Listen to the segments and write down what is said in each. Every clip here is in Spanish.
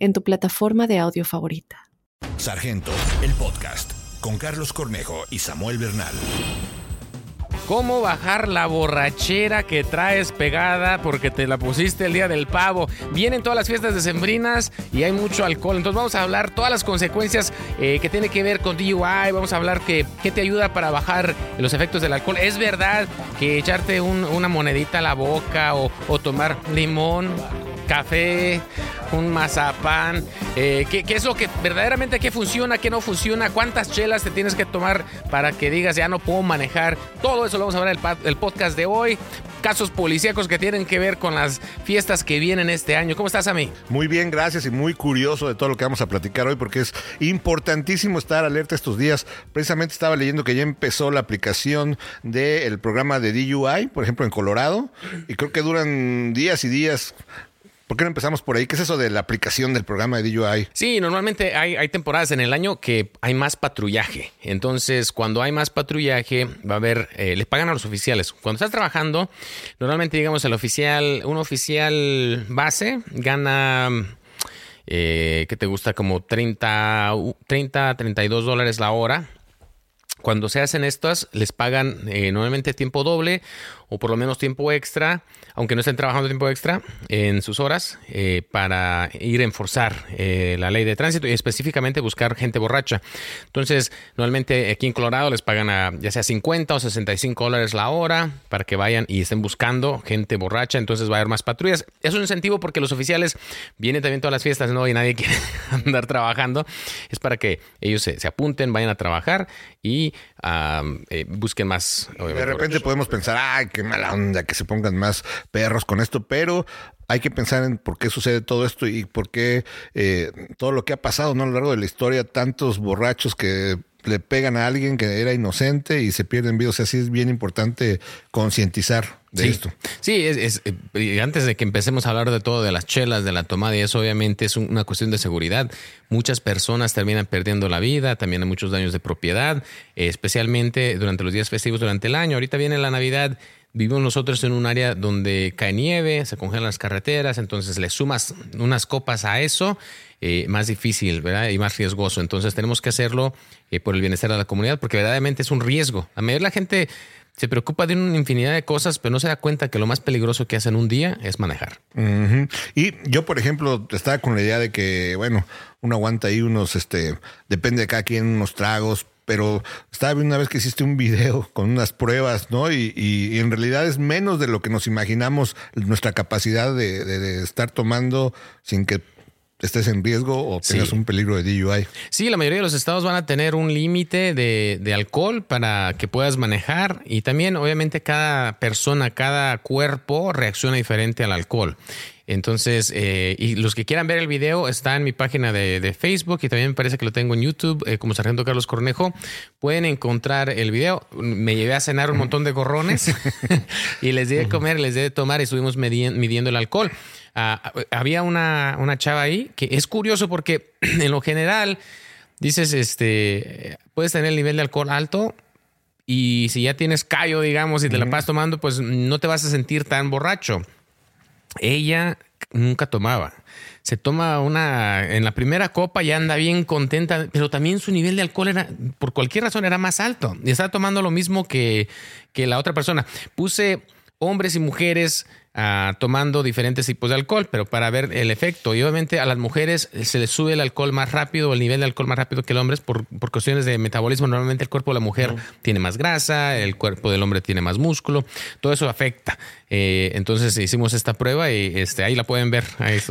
en tu plataforma de audio favorita. Sargento, el podcast, con Carlos Cornejo y Samuel Bernal. ¿Cómo bajar la borrachera que traes pegada porque te la pusiste el día del pavo? Vienen todas las fiestas decembrinas y hay mucho alcohol. Entonces vamos a hablar todas las consecuencias eh, que tiene que ver con DUI. Vamos a hablar que, qué te ayuda para bajar los efectos del alcohol. ¿Es verdad que echarte una monedita a la boca o, o tomar limón, café, un mazapán, eh, ¿qué, es lo que verdaderamente qué funciona, qué no funciona, cuántas chelas te tienes que tomar para que digas ya no puedo manejar. Todo eso lo vamos a ver en el, podcast de hoy. Casos policíacos que tienen que ver con las fiestas que vienen este año. ¿Cómo estás, a mí? Muy bien, gracias y muy curioso de todo lo que vamos a platicar hoy porque es importantísimo estar alerta estos días. Precisamente estaba leyendo que ya empezó la aplicación del programa de DUI, por ejemplo, en Colorado, y creo que duran días y días ¿Por qué no empezamos por ahí? ¿Qué es eso de la aplicación del programa de DUI? Sí, normalmente hay, temporadas en el año que hay más patrullaje. Entonces, cuando hay más patrullaje, va a haber, eh, les pagan a los oficiales. Cuando estás trabajando, normalmente, digamos, el oficial, un oficial base gana, eh, ¿qué te gusta? Como 30, 30, 32 dólares la hora. Cuando se hacen estas, les pagan eh, normalmente tiempo doble o por lo menos tiempo extra, aunque no estén trabajando tiempo extra en sus horas, eh, para ir a enforzar eh, la ley de tránsito y específicamente buscar gente borracha. Entonces, normalmente aquí en Colorado les pagan a ya sea 50 o 65 dólares la hora para que vayan y estén buscando gente borracha, entonces va a haber más patrullas. Es un incentivo porque los oficiales vienen también todas las fiestas, ¿no? Y nadie quiere andar trabajando. Es para que ellos se, apunten, vayan a trabajar y eh, busquen más. De repente podemos pensar, ay, qué mala onda que se pongan más perros con esto, pero hay que pensar en por qué sucede todo esto y por qué eh, todo lo que ha pasado ¿no? a lo largo de la historia, tantos borrachos que le pegan a alguien que era inocente y se pierden vidas. O sea, sí es bien importante concientizar de esto. Sí, es, eh, antes de que empecemos a hablar de todo, de las chelas, de la tomada y eso, obviamente es una cuestión de seguridad. Muchas personas terminan perdiendo la vida, también hay muchos daños de propiedad, especialmente durante los días festivos durante el año. Ahorita viene la Navidad Vivimos nosotros en un área donde cae nieve, se congelan las carreteras, entonces le sumas unas copas a eso, eh, más difícil, ¿verdad? Y más riesgoso. Entonces tenemos que hacerlo eh, por el bienestar de la comunidad, porque verdaderamente es un riesgo. A medida la gente se preocupa de una infinidad de cosas, pero no se da cuenta que lo más peligroso que hacen un día es manejar. Y yo, por ejemplo, estaba con la idea de que, bueno, uno aguanta ahí unos, este, depende de cada quien, unos tragos, pero estaba viendo una vez que hiciste un video con unas pruebas, ¿no? Y, en realidad es menos de lo que nos imaginamos nuestra capacidad de, estar tomando sin que estés en riesgo o tengas un peligro de DUI. Sí, la mayoría de los estados van a tener un límite de, de, alcohol para que puedas manejar y también obviamente cada persona, cada cuerpo reacciona diferente al alcohol. Entonces, eh, y los que quieran ver el video está en mi página de, Facebook y también me parece que lo tengo en YouTube eh, como Sargento Carlos Cornejo. Pueden encontrar el video. Me llevé a cenar un montón de gorrones y les di de comer, les di de tomar y estuvimos midiendo el alcohol. Ah, había una, una chava ahí que es curioso porque en lo general dices, este, puedes tener el nivel de alcohol alto y si ya tienes callo, digamos, y te la pasas tomando, pues no te vas a sentir tan borracho. Ella nunca tomaba. Se toma una, en la primera copa ya anda bien contenta, pero también su nivel de alcohol era, por cualquier razón, era más alto. Y estaba tomando lo mismo que, que la otra persona. Puse hombres y mujeres Ah, tomando diferentes tipos de alcohol, pero para ver el efecto. Y obviamente a las mujeres se les sube el alcohol más rápido, el nivel de alcohol más rápido que el hombre por, por cuestiones de metabolismo. Normalmente el cuerpo de la mujer tiene más grasa, el cuerpo del hombre tiene más músculo, todo eso afecta. Eh, entonces hicimos esta prueba y este, ahí la pueden ver.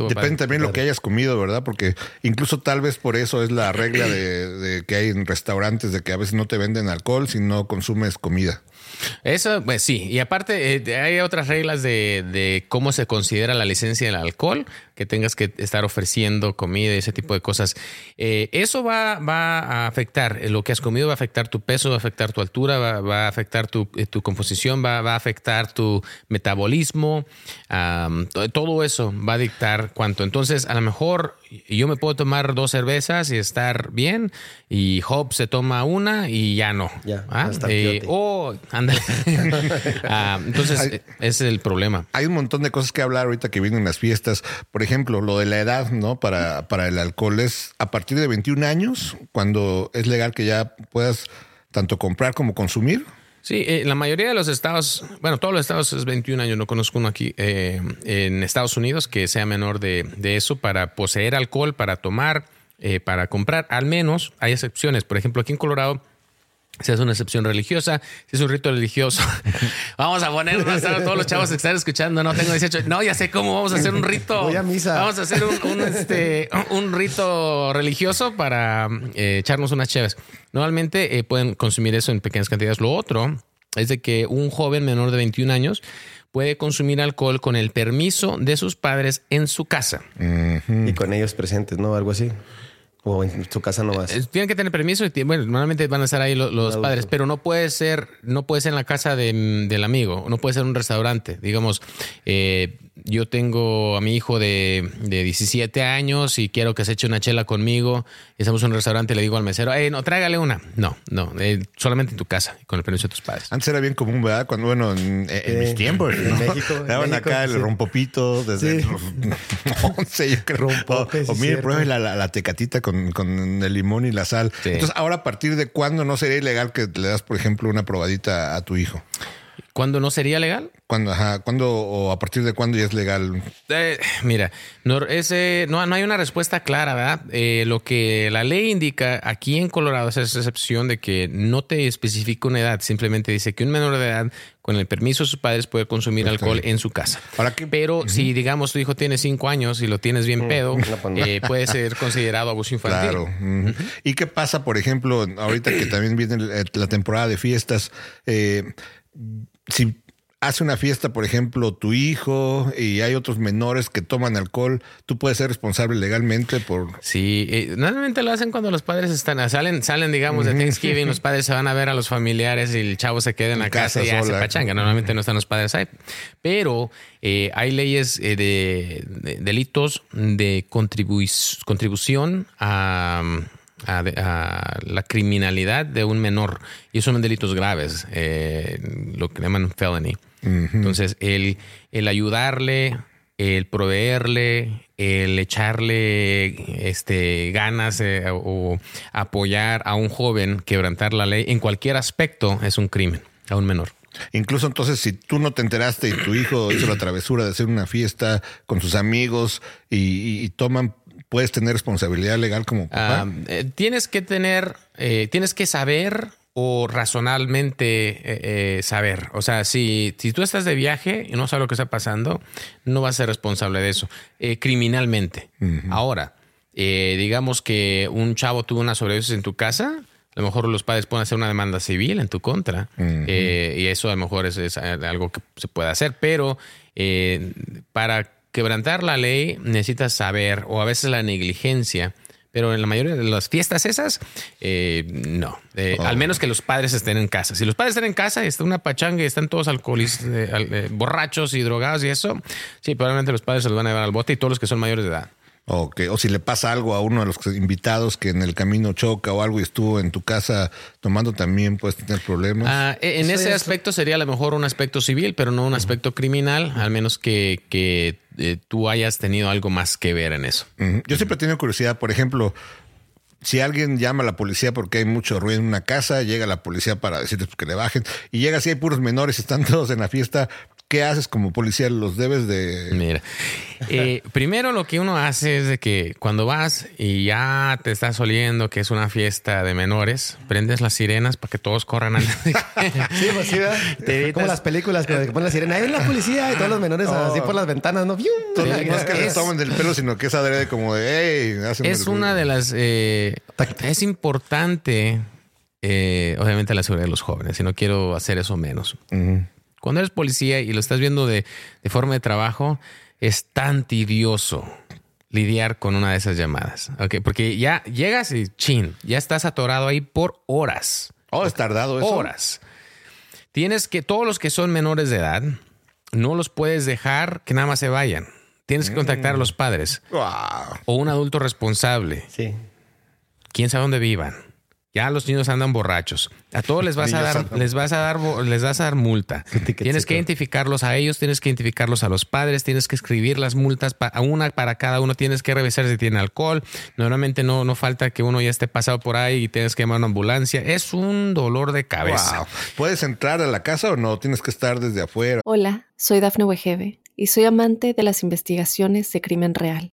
Depende también lo que hayas comido, ¿verdad? Porque incluso tal vez por eso es la regla de que hay en restaurantes de que a veces no te venden alcohol si no consumes comida. Eso, pues sí. Y aparte, eh, hay otras reglas de, cómo se considera la licencia del alcohol, que tengas que estar ofreciendo comida y ese tipo de cosas. Eh, eso va, va a afectar, eh, lo que has comido va a afectar tu peso, va a afectar tu altura, va, va a afectar tu, eh, tu composición, va, va, a afectar tu metabolismo, um, todo eso va a dictar cuánto. Entonces, a lo mejor yo me puedo tomar dos cervezas y estar bien, y Job se toma una y ya no. Ya, ¿Ah? eh, oh, ándale. ah, entonces, ese es el problema. Hay un montón de cosas que hablar ahorita que vienen las fiestas. Por ejemplo, lo de la edad, ¿no? Para, para el alcohol es a partir de 21 años, cuando es legal que ya puedas tanto comprar como consumir. Sí, eh, la mayoría de los estados, bueno, todos los estados es 21 años, no conozco uno aquí eh, en Estados Unidos que sea menor de, de, eso para poseer alcohol, para tomar, eh, para comprar. Al menos hay excepciones. Por ejemplo, aquí en Colorado si es una excepción religiosa, si es un rito religioso, vamos a poner a todos los chavos que están escuchando, no tengo 18, no, ya sé cómo vamos a hacer un rito. Voy a misa. Vamos a hacer un, un, este, un rito religioso para eh, echarnos unas chéves. Normalmente eh, pueden consumir eso en pequeñas cantidades. Lo otro es de que un joven menor de 21 años puede consumir alcohol con el permiso de sus padres en su casa. Uh -huh. Y con ellos presentes, ¿no? Algo así. O en tu casa no vas. Eh, tienen que tener permiso y bueno, normalmente van a estar ahí los, los padres, pero no puede ser, no puede ser en la casa de, del amigo, no puede ser en un restaurante. Digamos, eh, yo tengo a mi hijo de, de, 17 años y quiero que se eche una chela conmigo. Y estamos en un restaurante y le digo al mesero, eh, no, tráigale una. No, no, eh, solamente en tu casa, con el permiso de tus padres. Antes era bien común, ¿verdad? Cuando, bueno, en, en mis tiempos, en ¿no? México. Daban México, acá el sí. rompopito desde Sí. los 11, yo creo. Rompopes, o, mire, pruebe la, la, la tecatita con, con el limón y la sal. Sí. Entonces, ahora, ¿a partir de cuándo no sería ilegal que le das, por ejemplo, una probadita a tu hijo? ¿Cuándo no sería legal? ¿Cuándo, ajá, ¿cuándo o a partir de cuándo ya es legal? Eh, mira, no, ese, no, no hay una respuesta clara, ¿verdad? Eh, lo que la ley indica aquí en Colorado es esa excepción de que no te especifica una edad, simplemente dice que un menor de edad, con el permiso de sus padres, puede consumir alcohol en su casa. Ahora que- Pero si, digamos, tu hijo tiene cinco años y lo tienes bien pedo, pues no. eh, puede ser considerado abuso infantil. Claro. ¿Y qué pasa, por ejemplo, ahorita que también viene el- la temporada de fiestas? eh, si hace una fiesta, por ejemplo, tu hijo y hay otros menores que toman alcohol, tú puedes ser responsable legalmente por... Sí, eh, normalmente lo hacen cuando los padres están, salen, salen, digamos, de Thanksgiving, los padres se van a ver a los familiares y el chavo se queda en la casa, casa y hace pachanga. Normalmente no están los padres ahí. Pero eh, hay leyes eh, de, de delitos de contribu- contribución a, a- a la criminalidad de un menor. Y son delitos graves, eh, lo que llaman felony. Entonces, el, el ayudarle, el proveerle, el echarle este, ganas eh, o apoyar a un joven, quebrantar la ley en cualquier aspecto es un crimen a un menor. Incluso entonces, si tú no te enteraste y tu hijo hizo la travesura de hacer una fiesta con sus amigos y, y- y toman, puedes tener responsabilidad legal como papá. Ah, eh, tienes que tener, eh, tienes que saber o razonablemente eh, eh, saber. O sea, si, si tú estás de viaje y no sabes lo que está pasando, no vas a ser responsable de eso eh, criminalmente. Ahora, eh, digamos que un chavo tuvo una sobredosis en tu casa. A lo mejor los padres pueden hacer una demanda civil en tu contra eh, y eso a lo mejor es, es algo que se puede hacer, pero eh, para quebrantar la ley necesitas saber o a veces la negligencia. Pero en la mayoría de las fiestas esas, eh, no. Eh, Oh. Al menos que los padres estén en casa. Si los padres están en casa y está una pachanga y están todos alcoholizados, eh, eh, borrachos y drogados y eso, sí, probablemente los padres se los van a llevar al bote y todos los que son mayores de edad. O, que, o si le pasa algo a uno de los invitados que en el camino choca o algo y estuvo en tu casa tomando, también puedes tener problemas. Ah, en Eso ese aspecto sería a lo mejor un aspecto civil, pero no un aspecto criminal, al menos que, que eh, tú hayas tenido algo más que ver en eso. Yo siempre he tenido curiosidad, por ejemplo, si alguien llama a la policía porque hay mucho ruido en una casa, llega la policía para decirles que le bajen y llega si hay puros menores y están todos en la fiesta, ¿qué haces como policía? ¿Los debes de...? Mira, eh, primero lo que uno hace es de que cuando vas y ya te estás oliendo que es una fiesta de menores, prendes las sirenas para que todos corran al... Sí, pues sí. Te evitas- Como las películas que ponen la sirena. Ahí es la policía y todos los menores así por las ventanas, ¿no? No, es que les Es- tomen del pelo, sino que es adrede como de, hey, Es una ruido". de las... eh, es importante, eh, obviamente, la seguridad de los jóvenes, y no quiero hacer eso menos. Ujú. Cuando eres policía y lo estás viendo de, de forma de trabajo, es tan tedioso lidiar con una de esas llamadas. ¿ok? Porque ya llegas y chin, ya estás atorado ahí por horas. Oh, es tardado eso. Horas. Tienes que, todos los que son menores de edad, no los puedes dejar que nada más se vayan. Tienes que contactar a los padres Wow. o un adulto responsable. Sí. quién sabe dónde vivan. Ya los niños andan borrachos. A todos les vas a dar, les vas a dar, les vas a dar multa. Tienes que identificarlos a ellos, tienes que identificarlos a los padres, tienes que escribir las multas a una para cada uno, tienes que revisar si tiene alcohol. Normalmente no, no falta que uno ya esté pasado por ahí y tienes que llamar a una ambulancia. Es un dolor de cabeza. Wow. ¿Puedes entrar a la casa o no? Tienes que estar desde afuera. Hola, soy Dafne Wegebe y soy amante de las investigaciones de crimen real.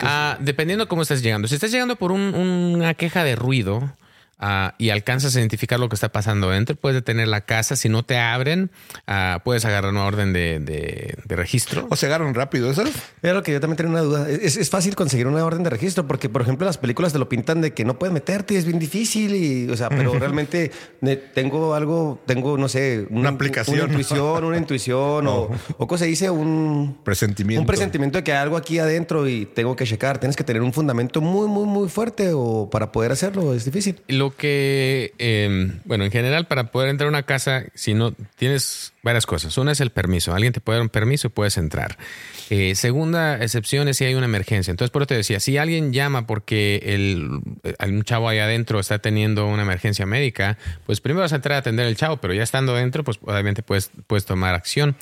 Ah, dependiendo cómo estás llegando. Si estás llegando por un- una queja de ruido ah, y alcanzas a identificar lo que está pasando dentro, puedes detener la casa. Si no te abren, ah, puedes agarrar una orden de, de- de registro. ¿O se agarran rápido esas? Era lo que yo también tenía una duda. Es, es fácil conseguir una orden de registro porque, por ejemplo, las películas te lo pintan de que no puedes meterte, es bien difícil y, o sea, pero realmente tengo algo, tengo, no sé, Una aplicación. una intuición, una intuición o, o cosa dice un Presentimiento. un presentimiento de que hay algo aquí adentro y tengo que checar. Tienes que tener un fundamento muy, muy, muy fuerte o para poder hacerlo es difícil. Lo que, eh, bueno, en general, para poder entrar a una casa, si no tienes varias cosas. Una es el permiso. Alguien te puede dar un permiso y puedes entrar. Eh, segunda excepción es si hay una emergencia. Entonces, por eso te decía, si alguien llama porque el, hay un chavo ahí adentro está teniendo una emergencia médica, pues primero vas a entrar a atender al chavo, pero ya estando dentro, pues obviamente puedes, puedes tomar acción.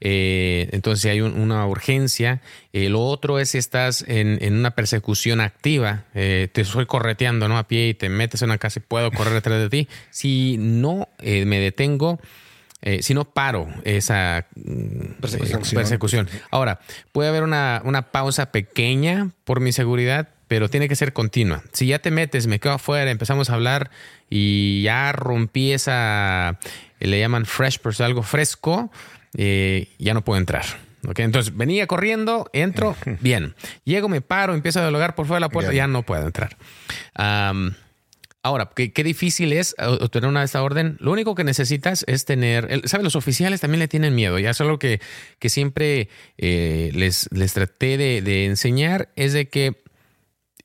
Eh, entonces, si hay un- una urgencia. Eh, lo otro es si estás en, en una persecución activa, eh, te estoy correteando ¿no? a pie y te metes en una casa y puedo correr detrás de ti. Si no eh, me detengo, eh, si no paro esa mm, Persecución. eh, persecución. Ahora, puede haber una, una pausa pequeña por mi seguridad, pero tiene que ser continua. Si ya te metes, me quedo afuera, empezamos a hablar y ya rompí esa, le llaman fresh, pues algo fresco, eh, ya no puedo entrar. Entonces venía corriendo, entro, bien. Llego, me paro, empiezo a dialogar por fuera de la puerta, Bien. ya no puedo entrar. Ahora, ¿qué, qué difícil es eh, obtener una de esta orden. Lo único que necesitas es tener, ¿sabes? Los oficiales también le tienen miedo. Ya es algo que, que siempre eh, les, les traté de, de enseñar, es de que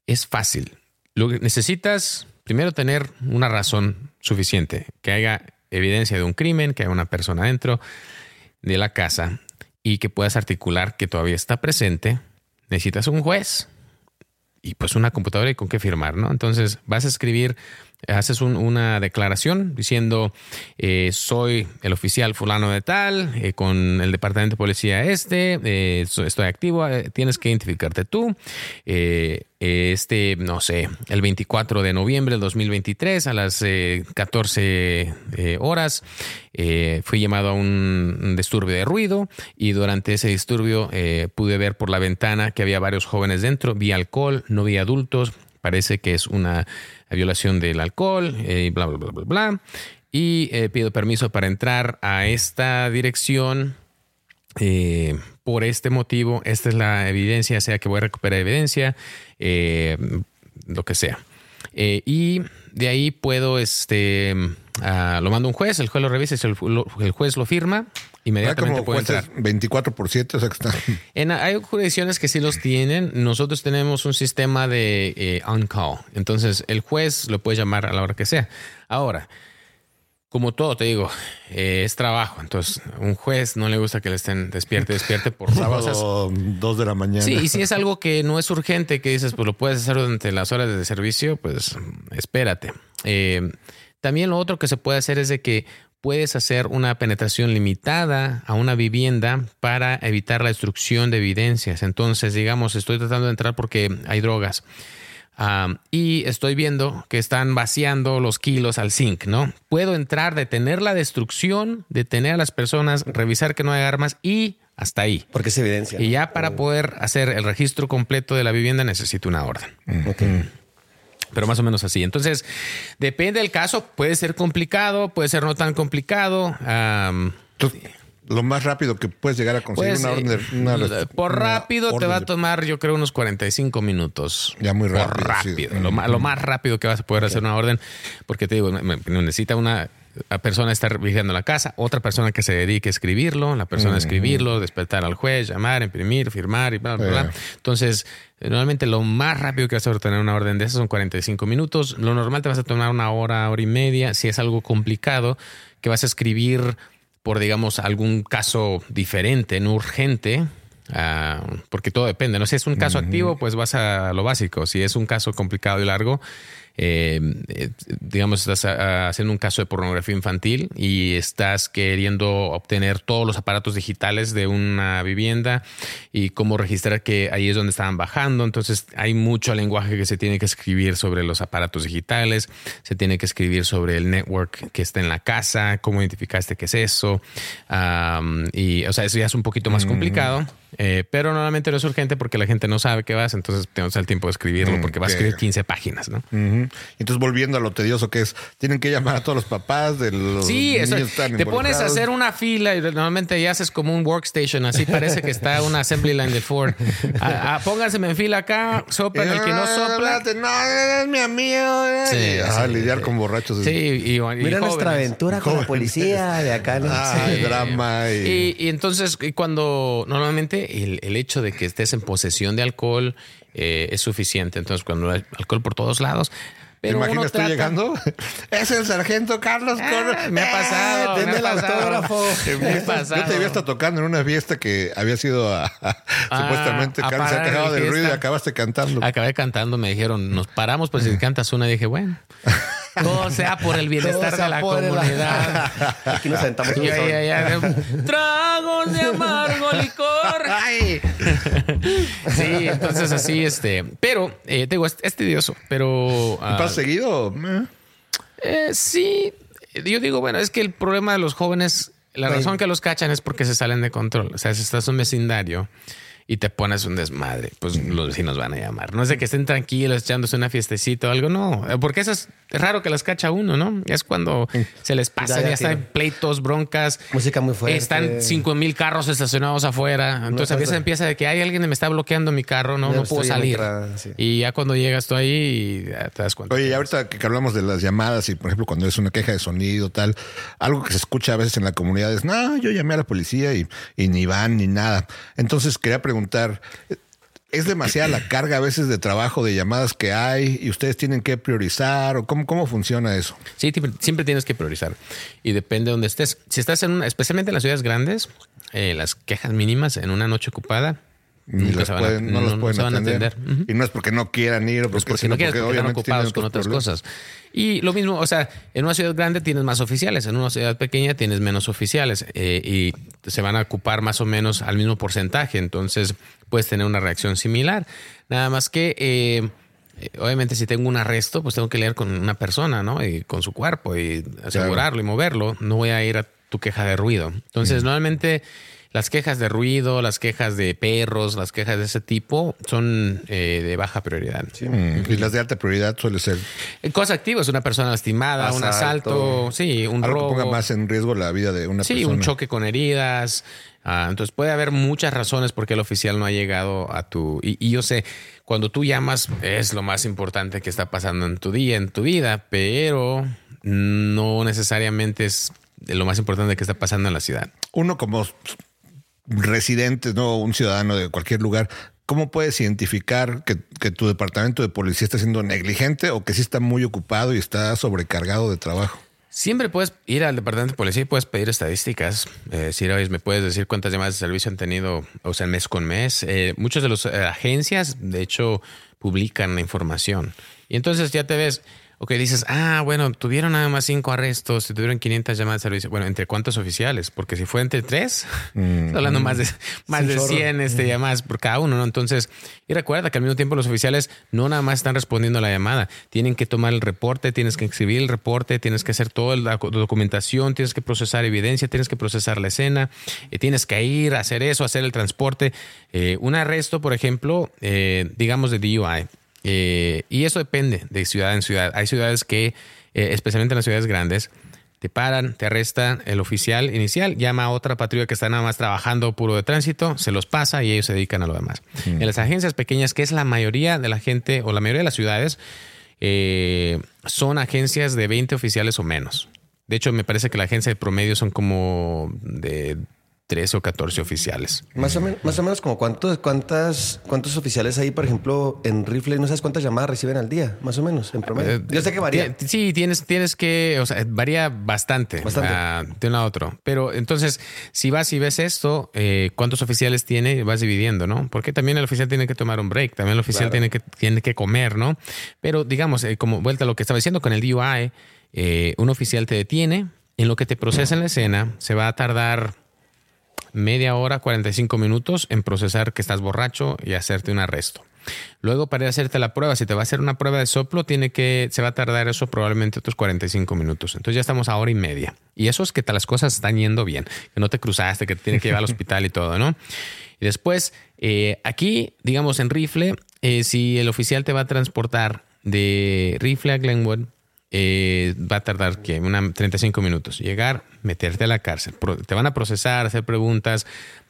es fácil. Lo que necesitas, primero, tener una razón suficiente, que haya evidencia de un crimen, que haya una persona dentro de la casa y que puedas articular que todavía está presente. Necesitas un juez y pues una computadora y con qué firmar, ¿no? Entonces vas a escribir, haces un- una declaración diciendo eh, soy el oficial fulano de tal, eh, con el departamento de policía este, eh, estoy activo, eh, tienes que identificarte tú. Eh, este, no sé, el 24 de noviembre del 2023 a las eh, 14 eh, horas fui llamado a un, un disturbio de ruido y durante ese disturbio pude ver por la ventana que había varios jóvenes dentro, vi alcohol, no vi adultos, parece que es una violación del alcohol, eh, bla, bla, bla, bla, bla. Y eh, pido permiso para entrar a esta dirección eh, por este motivo, esta es la evidencia, sea que voy a recuperar evidencia, eh, lo que sea. Y de ahí puedo, este, ah, lo mando a un juez, el juez lo revisa, si el, lo- el juez lo firma, inmediatamente jueces entrar. 24 por 7, o sea que están... En, hay jurisdicciones que sí los tienen. Nosotros tenemos un sistema de eh, on-call. Entonces, el juez lo puede llamar a la hora que sea. Ahora, como todo, te digo, eh, es trabajo. Entonces, un juez no le gusta que le estén despierte, despierte por. Sábado 2 de la mañana. Sí, y si es algo que no es urgente, que dices, pues lo puedes hacer durante las horas de servicio, pues espérate. Eh, también lo otro que se puede hacer es de que puedes hacer una penetración limitada a una vivienda para evitar la destrucción de evidencias. Entonces, digamos, estoy tratando de entrar porque hay drogas. Um, y estoy viendo que están vaciando los kilos al zinc, ¿no? Puedo entrar, detener la destrucción, detener a las personas, revisar que no hay armas y hasta ahí. Porque es evidencia. Y ya para poder hacer el registro completo de la vivienda necesito una orden. Ok. Pero más o menos así. Entonces, depende del caso. Puede ser complicado, puede ser no tan complicado. Um, lo más rápido que puedes llegar a conseguir pues, una orden de, una, Por rápido te va a tomar, yo creo, unos 45 Ya muy rápido. rápido. Lo, más, lo, más, rápido que vas a poder hacer una orden, porque te digo, necesita una persona estar vigilando la casa, otra persona que se dedique a escribirlo, la persona a escribirlo, despertar al juez, llamar, imprimir, firmar y bla, bla, bla. Entonces, normalmente lo más rápido que vas a obtener una orden de esas son 45 minutos. Lo normal te vas a tomar una hora, hora y media. Si es algo complicado, que vas a escribir por, digamos, algún caso diferente, no urgente, ah, porque todo depende. No si es un caso activo, pues vas a lo básico. Si es un caso complicado y largo, eh, eh, digamos, estás haciendo un caso de pornografía infantil y estás queriendo obtener todos los aparatos digitales de una vivienda y cómo registrar que ahí es donde estaban bajando. Entonces hay mucho lenguaje que se tiene que escribir sobre los aparatos digitales, se tiene que escribir sobre el network que está en la casa, cómo identificaste qué es eso. y, o sea, eso ya es un poquito más complicado. Eh, pero normalmente no es urgente porque la gente no sabe qué vas, entonces tenemos el tiempo de escribirlo mm, porque vas a escribir 15 páginas, ¿no? Entonces, volviendo a lo tedioso que es, tienen que llamar a todos los papás de los Sí, eso, te pones a hacer una fila y normalmente ya haces como un workstation, así parece que está una assembly line de Ford. A, en fila acá, soplan el que no sopla. No, es mi amigo. Sí, lidiar con borrachos. Sí, y, Mira nuestra aventura con la policía de acá. ¿no? Ah, drama. Y... y entonces, cuando normalmente el, hecho de que estés en posesión de alcohol eh, es suficiente. Entonces, cuando hay alcohol por todos lados, pero imaginas tú llegando? Es el sargento Carlos ah, Me ha pasado. Tiene el autógrafo. Me ha pasado. Yo te había estado tocando en una fiesta que había sido a, ah, supuestamente Carlos se acababa del ruido y acabaste cantando. Acabé cantando, me dijeron, nos paramos, pues si cantas una, y dije, bueno. Todo sea por el bienestar de la comunidad. Aquí nos sentamos ya, ya, ya. Tragos de amargo licor. Ay. sí, entonces así, este. Pero, eh, te digo, es, tedioso, pero. ¿Pasa ah, seguido? Eh, sí. Yo digo, bueno, es que el problema de los jóvenes, la razón que los cachan es porque se salen de control. O sea, si estás en un vecindario y te pones un desmadre, pues los vecinos van a llamar. No es de que estén tranquilos echándose una fiestecita o algo, no. Porque eso es raro que las cacha uno, ¿no? Es cuando se les pasa, ya, están pleitos, broncas. Música muy fuerte. Están cinco mil carros estacionados afuera. Entonces a veces empieza de que hay alguien que me está bloqueando mi carro, no, no puedo salir. Y ya cuando llegas tú ahí, te das cuenta. Oye, ahorita que hablamos de las llamadas y, por ejemplo, cuando es una queja de sonido, tal, algo que se escucha a veces en la comunidad es, no, yo llamé a la policía y, y ni van ni nada. Entonces quería preguntar preguntar, ¿es demasiada la carga a veces de trabajo, de llamadas que hay y ustedes tienen que priorizar o cómo, cómo funciona eso? Sí, siempre tienes que priorizar y depende de dónde estés. Si estás en una, especialmente en las ciudades grandes, eh, las quejas mínimas en una noche ocupada no los pueden atender. Y no es porque no quieran ir, o porque, porque no quieren, porque están ocupados con otras cosas. Y lo mismo, o sea, en una ciudad grande tienes más oficiales, en una ciudad pequeña tienes menos oficiales eh, y se van a ocupar más o menos al mismo porcentaje. Entonces puedes tener una reacción similar. Nada más que, eh, obviamente, si tengo un arresto, pues tengo que leer con una persona, ¿no? Y con su cuerpo y asegurarlo y moverlo. No voy a ir a tu queja de ruido. Entonces, normalmente las quejas de ruido, las quejas de perros, las quejas de ese tipo son eh, de baja prioridad. Y las de alta prioridad suele ser. Cosas activas, una persona lastimada, un asalto, sí, un robo. que ponga más en riesgo la vida de una persona. Sí, un choque con heridas. Ah, entonces puede haber muchas razones por qué el oficial no ha llegado a tu... Y, y, yo sé, cuando tú llamas es lo más importante que está pasando en tu día, en tu vida, pero no necesariamente es lo más importante que está pasando en la ciudad. Uno como residentes, no un ciudadano de cualquier lugar, ¿cómo puedes identificar que, tu departamento de policía está siendo negligente o que sí está muy ocupado y está sobrecargado de trabajo? Siempre puedes ir al departamento de policía y puedes pedir estadísticas. Eh, si me puedes decir cuántas llamadas de servicio han tenido, o sea, mes con mes. Eh, muchas de las eh, agencias, de hecho, publican la información. Y entonces ya te ves, o que dices, ah, bueno, tuvieron nada más cinco arrestos, tuvieron 500 llamadas de servicio. Bueno, ¿entre cuántos oficiales? Porque si fue entre tres, mm. hablando más de, más de 100 este, llamadas por cada uno, ¿no? Entonces, y recuerda que al mismo tiempo los oficiales no nada más están respondiendo a la llamada, tienen que tomar el reporte, tienes que escribir el reporte, tienes que hacer toda la documentación, tienes que procesar evidencia, tienes que procesar la escena, eh, tienes que ir a hacer eso, hacer el transporte. Eh, un arresto, por ejemplo, eh, digamos de DUI Eh, y eso depende de ciudad en ciudad. Hay ciudades que, eh, especialmente en las ciudades grandes, te paran, te arrestan, el oficial inicial llama a otra patrulla que está nada más trabajando puro de tránsito, se los pasa y ellos se dedican a lo demás. En las agencias pequeñas, que es la mayoría de la gente o la mayoría de las ciudades, eh, son agencias de 20 oficiales o menos. De hecho, me parece que la agencia de promedio son como de 13 o 14 oficiales. Más o, menos, más o menos como cuántos, cuántas, cuántos oficiales hay, por ejemplo, en rifle, no sabes cuántas llamadas reciben al día, más o menos, en promedio. Eh, Yo sé que varía. Sí, tienes, tienes que, o sea, varía bastante, Bastante. ah, de un lado a otro. Pero entonces, si vas y ves esto, eh, ¿cuántos oficiales tiene? Vas dividiendo, ¿no? Porque también el oficial tiene que tomar un break, también el oficial Claro. tiene, que, tiene que comer, ¿no? Pero digamos, eh, como vuelta a lo que estaba diciendo con el DUI, eh, un oficial te detiene, en lo que te procesa en la escena, se va a tardar media hora, 45 minutos en procesar que estás borracho y hacerte un arresto. Luego, para ir a hacerte la prueba, si te va a hacer una prueba de soplo, tiene que, se va a tardar eso probablemente otros 45 minutos. Entonces ya estamos a hora y media. Y eso es que te- las cosas están yendo bien, que no te cruzaste, que te tienen que llevar al hospital y todo, ¿no? Y después, eh, aquí, digamos, en rifle, eh, si el oficial te va a transportar de rifle a Glenwood, eh, va a tardar que una 35 minutos. Llegar, meterte a la cárcel. Te van a procesar, hacer preguntas,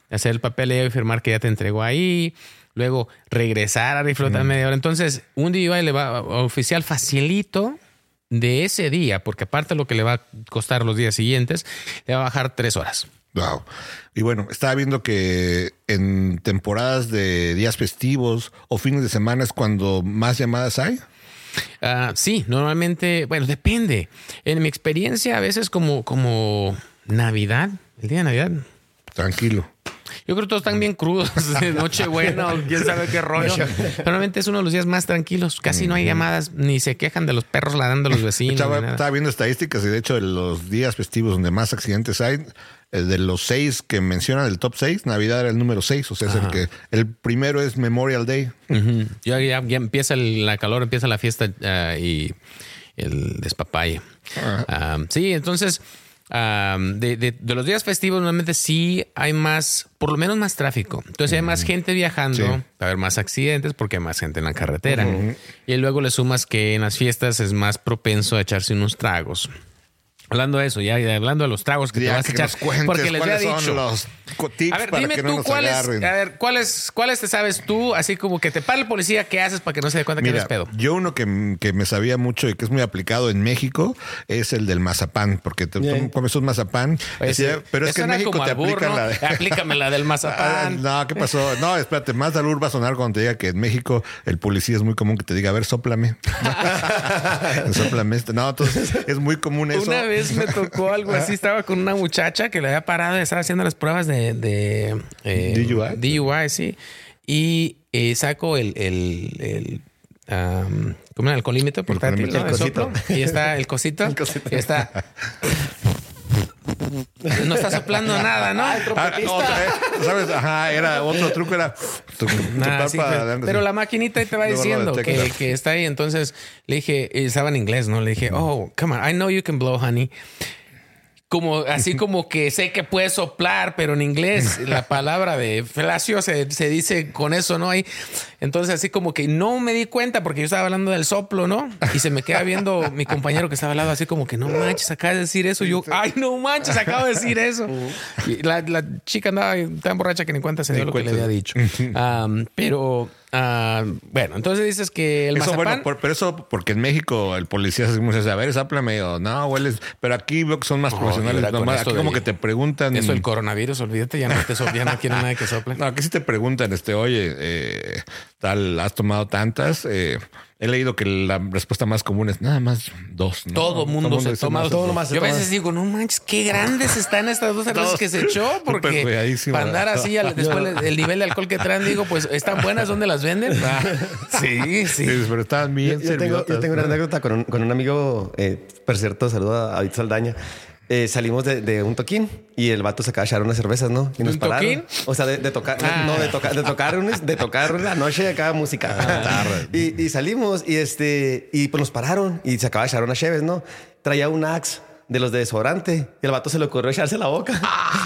hacer el papeleo y firmar que ya te entregó ahí. Luego regresar a rifle otra media hora. Entonces, un DUI le va a oficial facilito de ese día, porque aparte lo que le va a costar los días siguientes, le va a bajar tres horas. Wow. Y bueno, estaba viendo que en temporadas de días festivos o fines de semana es cuando más llamadas hay. Ah, sí, normalmente, bueno, depende. En mi experiencia, a veces como, como Navidad, el día de Navidad, Tranquilo. Yo creo que todos están bien crudos de Nochebuena o quién sabe qué rollo. Normalmente es uno de los días más tranquilos. Casi no hay llamadas, ni se quejan de los perros ladrando a los vecinos. Estaba, viendo estadísticas y de hecho de los días festivos donde más accidentes hay, de los seis que mencionan el top seis, Navidad era el número seis. O sea, es el que el primero es Memorial Day. Ujú. Ya, ya, ya empieza el- la calor, empieza la fiesta ah, y el despapalle. Ah, sí, entonces, de, de- de los días festivos, normalmente sí hay más, por lo menos más tráfico. Entonces hay más gente viajando, Sí. va a haber más accidentes porque hay más gente en la carretera. Y luego le sumas que en las fiestas es más propenso a echarse unos tragos. Hablando de eso, ya, ya hablando de los tragos que te vas a que echar, nos cuentes porque les había cuáles son los tips A ver, para dime que no tú nos cuáles, agarren. a ver, cuáles, cuáles te sabes tú, así como que te para el policía, ¿qué haces para que no se dé cuenta que eres pedo? yo uno que, que me sabía mucho y que es muy aplicado en México es el del mazapán, porque te comes un mazapán, Oye, decía, sí, pero es que en México como te albur, aplican ¿no? la de... Aplícame la del mazapán. Ah, no, ¿qué pasó? No, espérate, más albur va a sonar cuando te diga que en México el policía es muy común que te diga, a ver, sóplame. sóplame esto. No, entonces es muy común eso. Una vez me tocó algo así, estaba con una muchacha que le había parado y estaba haciendo las pruebas de, de eh, DUI. DUI, sí. Y eh, saco el, el, el am, ¿cómo era? El colímetro portátil, colímetro. ¿no? El cosito. Y está el cosito. El cosito. Y está. No está soplando nada, ¿no? Ah, no, otra vez, ¿Sabes? Ajá, era otro truco, era tu- tu Ah, tapa sí, pero, pero la maquinita ahí te va diciendo que, que está ahí. Entonces le dije, estaba en inglés, ¿no? Le dije, oh, come on, I know you can blow, honey. Como, así como que sé que puedes soplar, pero en inglés la palabra de felacio se, se dice con eso, ¿no? Ahí. Entonces, así como que no me di cuenta porque yo estaba hablando del soplo, ¿no? Y se me queda viendo mi compañero que estaba al lado, así como que no manches, acabas de decir eso. Y yo, ay, no manches, acabo de decir eso. Y la, la chica andaba tan borracha que ni cuenta se dio lo que le había dicho. Pero, ah, bueno, entonces dices que el Eso, mazapán. bueno, por- pero eso porque en México el policía se dice, a ver, sáplame o no, hueles. Pero aquí veo que son más No, profesionales. mira, nomás, aquí como que te preguntan. Eso el coronavirus, olvídate, ya no te ya no que sople. No, aquí sí te preguntan, este, oye, eh, tal, has tomado tantas. Eh, he leído que la respuesta más común es nada más dos. ¿no? Todo mundo se toma más dos. nomás se Yo a veces digo, no manches, qué grandes están estas dos cervezas que se echó, porque para andar así, al- después el nivel de alcohol que traen, digo, pues están buenas, ¿dónde las venden? Ah, sí, sí. Sí, pero estaban bien Yo, yo tengo, yo servidotas. tengo una anécdota con un, con un amigo, eh, por cierto, saludo a David Saldaña. Eh, salimos de, de un toquín y el vato se acaba de echar unas cervezas, ¿no? Y nos ¿Un pararon. toquín? O sea, de, de tocar, Ah. no, de tocar, de tocar, de tocar la noche acá música. y, y salimos y este, y pues nos pararon y se acaba de echar unas cheves, ¿no? Traía un axe de los de desodorante. Y el vato se le ocurrió echarse la boca.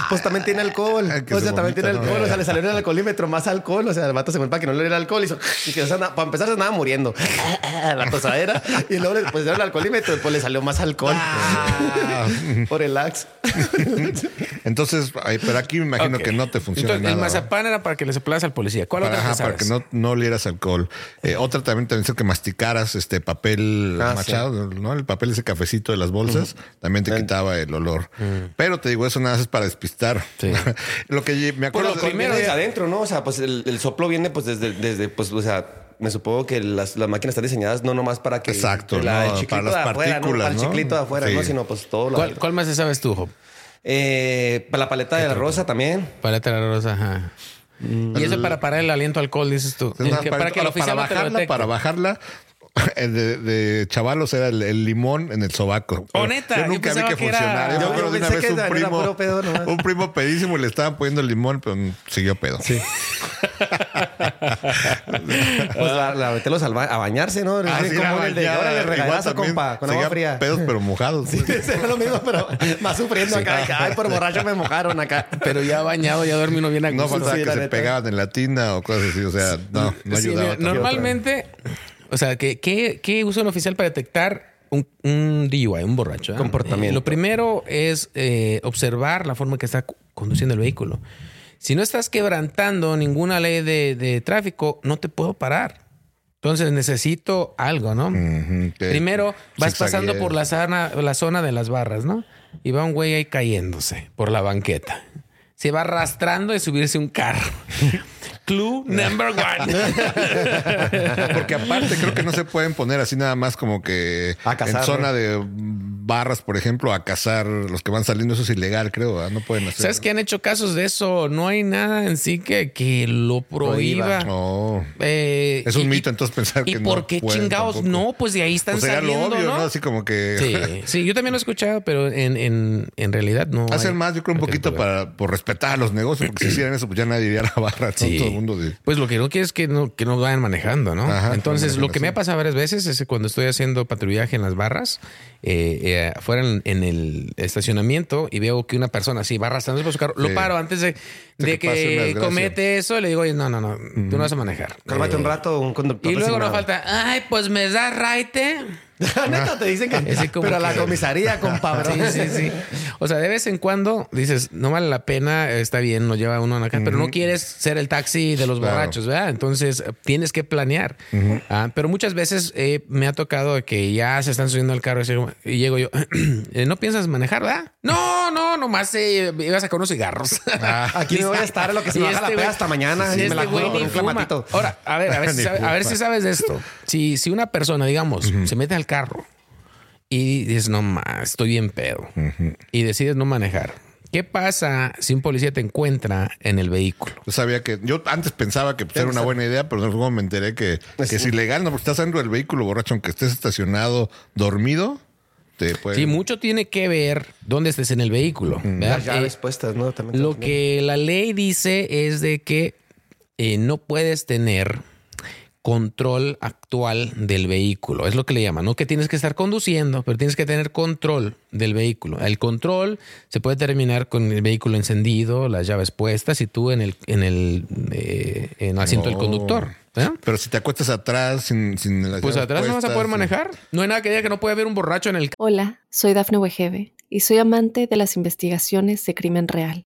pues también tiene alcohol. Ay, o se sea, también tiene ¿no? alcohol. O sea, le salió en el alcoholímetro más alcohol. O sea, el vato se fue para que no le diera alcohol. Hizo, y que, o sea, para empezar se andaba muriendo. la tosadera. Y luego le pusieron el alcoholímetro. Pues le salió más alcohol. Ah. Por el axe. Entonces, ay, pero aquí me imagino que no te funciona Entonces, el nada. ¿va? mazapán era para que le soplas al policía. ¿Cuál Para, otra ajá, te para que no, no olieras alcohol. Eh, otra también también es que masticaras este papel Ah, machado, ¿no? El papel ese cafecito de las bolsas también te quitaba el olor. Pero te digo, eso nada más es para despistar. Sí. Lo que me acuerdo Bueno, primero desde adentro, ¿no? O sea, pues el, el soplo viene pues desde, desde, pues, o sea, me supongo que las, las máquinas están diseñadas no nomás para que Exacto, la- no, el chiclito para las afuera, ¿no? partículas, Para el ¿no? chiclito de afuera, Sí. ¿no? Sino pues todo lo ¿Cuál, cuál más te sabes tú, Job? Eh, para la paleta de la rosa también. Paleta de la rosa, ajá. Y eso para parar el aliento al alcohol, dices tú. Que- para, para que el para bajarla, para bajarla, el de, de chavalos era el, el limón en el sobaco. Oh, neta, Yo yo nunca vi pensaba que que era- funcionara. Yo, Yo- yo una pensé vez que un primo, puro pedo un primo pedísimo y le estaban poniendo el limón, pero siguió pedo. Sí. Pues la, la meterlos al ba- a bañarse, ¿no? Ah, Sí, sí, como el de ahora le regalazo, compa, con agua fría. Pedos pero mojados. Sí, lo mismo, pero más sufriendo acá. de que, Ay, por borracho me mojaron acá. Pero ya bañado, ya duerme uno bien a No faltaba sí, que se neta. pegaban en la tina o cosas así. O sea, no, no Sí, ayudaba. mira, tanto. O sea, ¿qué, qué, qué usa un oficial para detectar un, un DUI, un borracho? eh? Comportamiento. Eh, lo primero es eh, observar la forma que está conduciendo el vehículo. Si no estás quebrantando ninguna ley de, de tráfico, no te puedo parar. Entonces necesito algo, ¿no? Ujú, que Primero vas pasando por la zona, la zona de las barras, ¿no? Y va un güey ahí cayéndose por la banqueta. Se va arrastrando de subirse un carro. Clue number one. Porque aparte creo que no se pueden poner así nada más como que A cazar, en zona de barras, por ejemplo, a cazar los que van saliendo. Eso es ilegal, creo. ¿verdad? No pueden hacer. ¿Sabes que han hecho casos de eso? No hay nada en sí que, que lo prohíba. Prohíba. No. Eh, Es un y- mito entonces pensar ¿Y que por no qué pueden chingados tampoco. no? Pues de ahí están Pues sería saliendo, lo obvio, ¿no? ¿no? Así como que... Sí, sí, yo también lo he escuchado, pero en, en, en realidad no. Hacen hay- más, yo creo, un poquito para por respetar a los negocios, porque si hicieran eso, pues ya nadie iría a la barra, todo el mundo de... Pues lo que no quiero es que no, que no vayan manejando, ¿no? Ajá, Entonces, lo que me ha pasado varias veces es que cuando estoy haciendo patrullaje en las barras, eh, eh, afuera en, en el estacionamiento y veo que una persona así va arrastrándose por su carro, lo paro antes de, de que comete eso, le digo, oye, no, no, no, tú no vas a manejar. Cálmate Eh, un rato, un conductor. Y luego no falta, ay, pues me da raite. Neta, te dicen que. Ese como Pero a la comisaría, compadre. Sí, sí, sí. O sea, de vez en cuando dices, no vale la pena, está bien, nos lleva uno a la casa, pero no quieres ser el taxi de los Claro. borrachos, ¿verdad? Entonces tienes que planear. Ah, pero muchas veces eh, me ha tocado que ya se están subiendo al carro y, llego yo, eh, ¿no piensas manejar, verdad? No, no, nomás eh, iba a sacar unos cigarros. Aquí me voy a estar lo que se me la este peda hasta mañana Sí, y me la este con un clamatito. Ahora, a ver, a ver, si, a ver si sabes de esto. Si, si una persona, digamos, se mete al carro y dices, no más, estoy bien pedo, y decides no manejar. ¿Qué pasa si un policía te encuentra en el vehículo? Yo sabía que... Yo antes pensaba que pues, era una buena idea, pero luego me enteré que, que es ilegal, ¿no? Porque estás dentro del vehículo borracho, aunque estés estacionado dormido, te puede... Sí, mucho tiene que ver dónde estés en el vehículo. Las llaves Eh, puestas, ¿no? También Lo que la ley dice es de que eh, no puedes tener control actual del vehículo. Es lo que le llaman, ¿no? Que tienes que estar conduciendo, pero tienes que tener control del vehículo. El control se puede terminar con el vehículo encendido, las llaves puestas y tú en el, en el, eh, en el asiento del conductor. ¿eh? Pero si te acuestas atrás sin, sin las Pues atrás no vas a poder manejar. No hay nada que diga que no puede haber un borracho en el Hola, soy Dafne Wegebe y soy amante de las investigaciones de crimen real.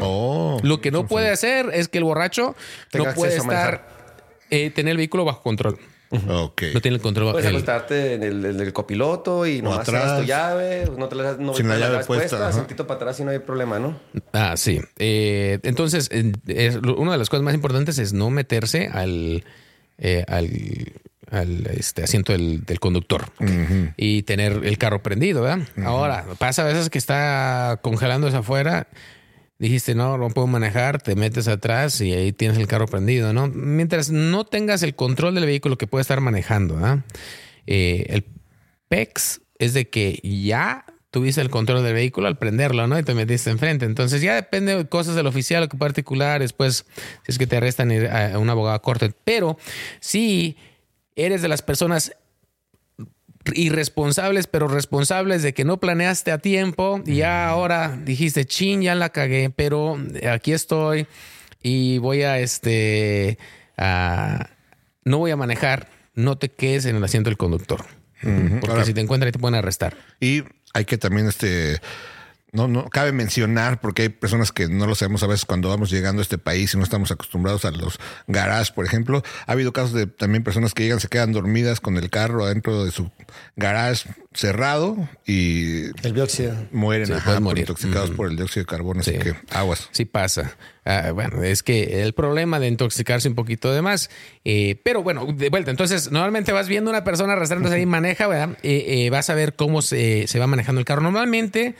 Oh, Lo que no puede hacer es que el borracho Tenga no puede estar, eh, tener el vehículo bajo control. Ok. No tiene el control. Puedes el- acostarte en el, en el copiloto y atrás. atrás. tu llave, no te la no Sin la las llave puesta, ajá. sentito para atrás y no hay problema, ¿no? Ah, sí. Eh, entonces, eh, es una de las cosas más importantes es no meterse al, eh, al, al, este, asiento del, del conductor y tener el carro prendido, ¿verdad? Ahora, pasa a veces que está congelándose afuera. Dijiste, no, no puedo manejar, te metes atrás y ahí tienes el carro prendido, ¿no? Mientras no tengas el control del vehículo que puede estar manejando, ¿ah? Eh, el PEX es de que ya tuviste el control del vehículo al prenderlo, ¿no? Y te metiste enfrente. Entonces ya depende de cosas del oficial o particular, después si es que te arrestan a un abogado a corte. Pero si eres de las personas irresponsables, pero responsables de que no planeaste a tiempo y ya ahora dijiste, chin, ya la cagué, pero aquí estoy y voy a, este, no voy a manejar, no te quedes en el asiento del conductor. Porque si te encuentran te pueden arrestar. Y hay que también, este, no, no cabe mencionar, porque hay personas que no lo sabemos a veces cuando vamos llegando a este país y no estamos acostumbrados a los garages, por ejemplo. Ha habido casos de también personas que llegan, se quedan dormidas con el carro adentro de su garage cerrado y el dióxido mueren intoxicados por el dióxido de carbono. Así que aguas. Sí pasa. Ah, bueno, es que el problema de intoxicarse un poquito de más. Eh, pero bueno, de vuelta. Entonces, normalmente vas viendo una persona arrastrándose ahí, maneja, ¿verdad? Eh, eh, vas a ver cómo se, se va manejando el carro. Normalmente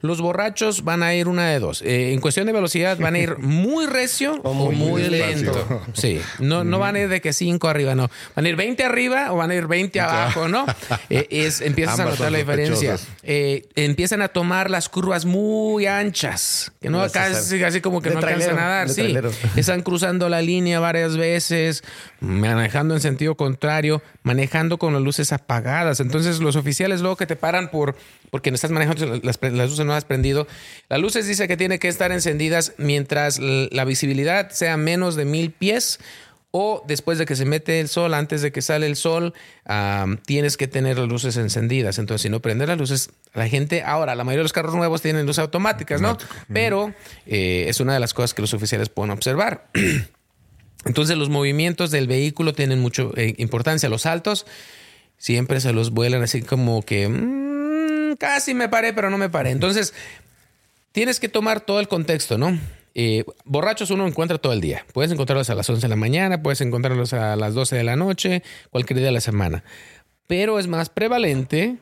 los borrachos van a ir una de dos. Eh, en cuestión de velocidad van a ir muy recio o muy, lento. Sí, no, no van a ir de que 5 arriba, no. Van a ir 20 arriba o van a ir 20 abajo, ¿no? Eh, es, empiezas a notar la diferencia. Eh, empiezan a tomar las curvas muy anchas, que no casi, así como que no alcanzan a dar. Sí, están cruzando la línea varias veces, manejando en sentido contrario, manejando con las luces apagadas. Entonces los oficiales luego que te paran por porque no estás manejando las, las luces no has prendido. Las luces dice que tiene que estar encendidas mientras la visibilidad sea menos de mil pies o después de que se mete el sol, antes de que sale el sol, tienes que tener las luces encendidas. Entonces, si no prender las luces, la gente, ahora, la mayoría de los carros nuevos tienen luces automáticas, ¿no? Pero eh, es una de las cosas que los oficiales pueden observar. Entonces, los movimientos del vehículo tienen mucha eh, importancia. Los altos siempre se los vuelan así como que... Mm, casi me paré, pero no me paré. Entonces, tienes que tomar todo el contexto, ¿no? Eh, borrachos uno encuentra todo el día. Puedes encontrarlos a las 11 de la mañana, puedes encontrarlos a las 12 de la noche, cualquier día de la semana. Pero es más prevalente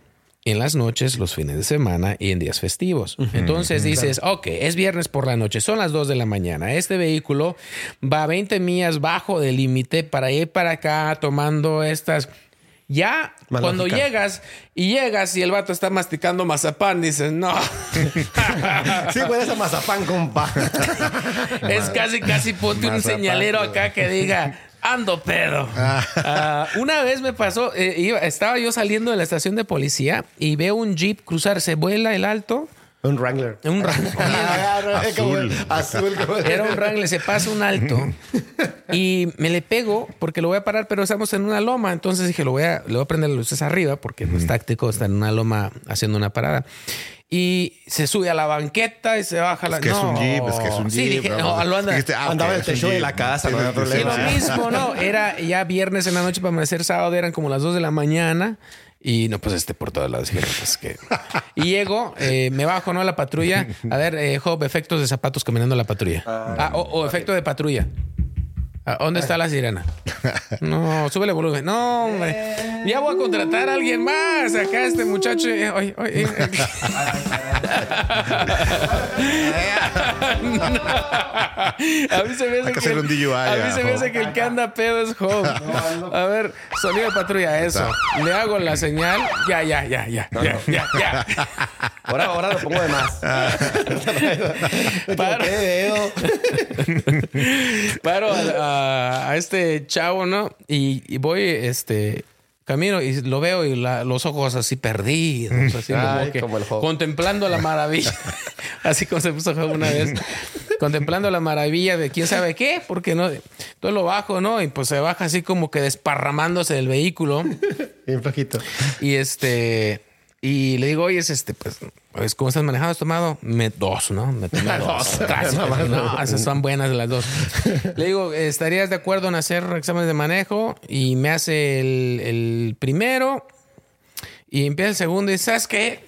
en las noches, los fines de semana y en días festivos. Entonces dices, ok, es viernes por la noche, son las 2 de la mañana. Este vehículo va 20 millas bajo del límite para ir para acá tomando estas ya cuando llegas y llegas y el vato está masticando mazapán, dices, no. sí, puedes a mazapán, compa. es casi, casi ponte un señalero acá que diga, ando pedo. Ah, una vez me pasó, eh, estaba yo saliendo de la estación de policía y veo un jeep cruzar, se vuela el alto un Wrangler. Un Wrangler. azul. azul. Era un Wrangler, se pasa un alto y me le pego porque lo voy a parar, pero estamos en una loma. Entonces dije, lo voy a, le voy a prender las luces arriba porque no es táctico estar en una loma haciendo una parada. Y se sube a la banqueta y se baja la. Es que es un jeep, es que es un jeep. Sí, dije, no, lo anda. Ah, andaba el techo de la casa, no había problema. Y lo mismo, ¿no? Era ya viernes en la noche para amanecer sábado, eran como las 2 de la mañana. Y no, pues este por todas las pues que. Y llego, eh, me bajo, ¿no? A la patrulla. A ver, eh, Job, efectos de zapatos caminando la patrulla. Ah, ah o, efecto de patrulla. Ah, ¿Dónde está la sirena? No, súbele volumen. No, hombre. Ya voy a contratar a alguien más. Acá este muchacho. Eh, oye, oye, A mí se me hace que, el, a mí se me hace que el que anda pedo es Job. A ver, sonido de patrulla, eso. Le hago la señal. Ya, ya, ya, ya, ya, ya, ya. Ahora, ahora lo pongo de más. Paro, Paro a a, este chavo, ¿no? Y, voy, este, camino y lo veo y los ojos así perdidos, así como, contemplando la maravilla. así como se puso una vez. contemplando la maravilla de quién sabe qué, porque no, todo lo bajo, ¿no? Y pues se baja así como que desparramándose del vehículo. Bien flojito. Y este, y le digo, oye, es este, pues, pues, ¿cómo estás manejando? ¿Has tomado? Me, dos, ¿no? Me tomé dos. no, esas son buenas las dos. le digo, ¿estarías de acuerdo en hacer exámenes de manejo? Y me hace el, el primero y empieza el segundo y ¿sabes qué?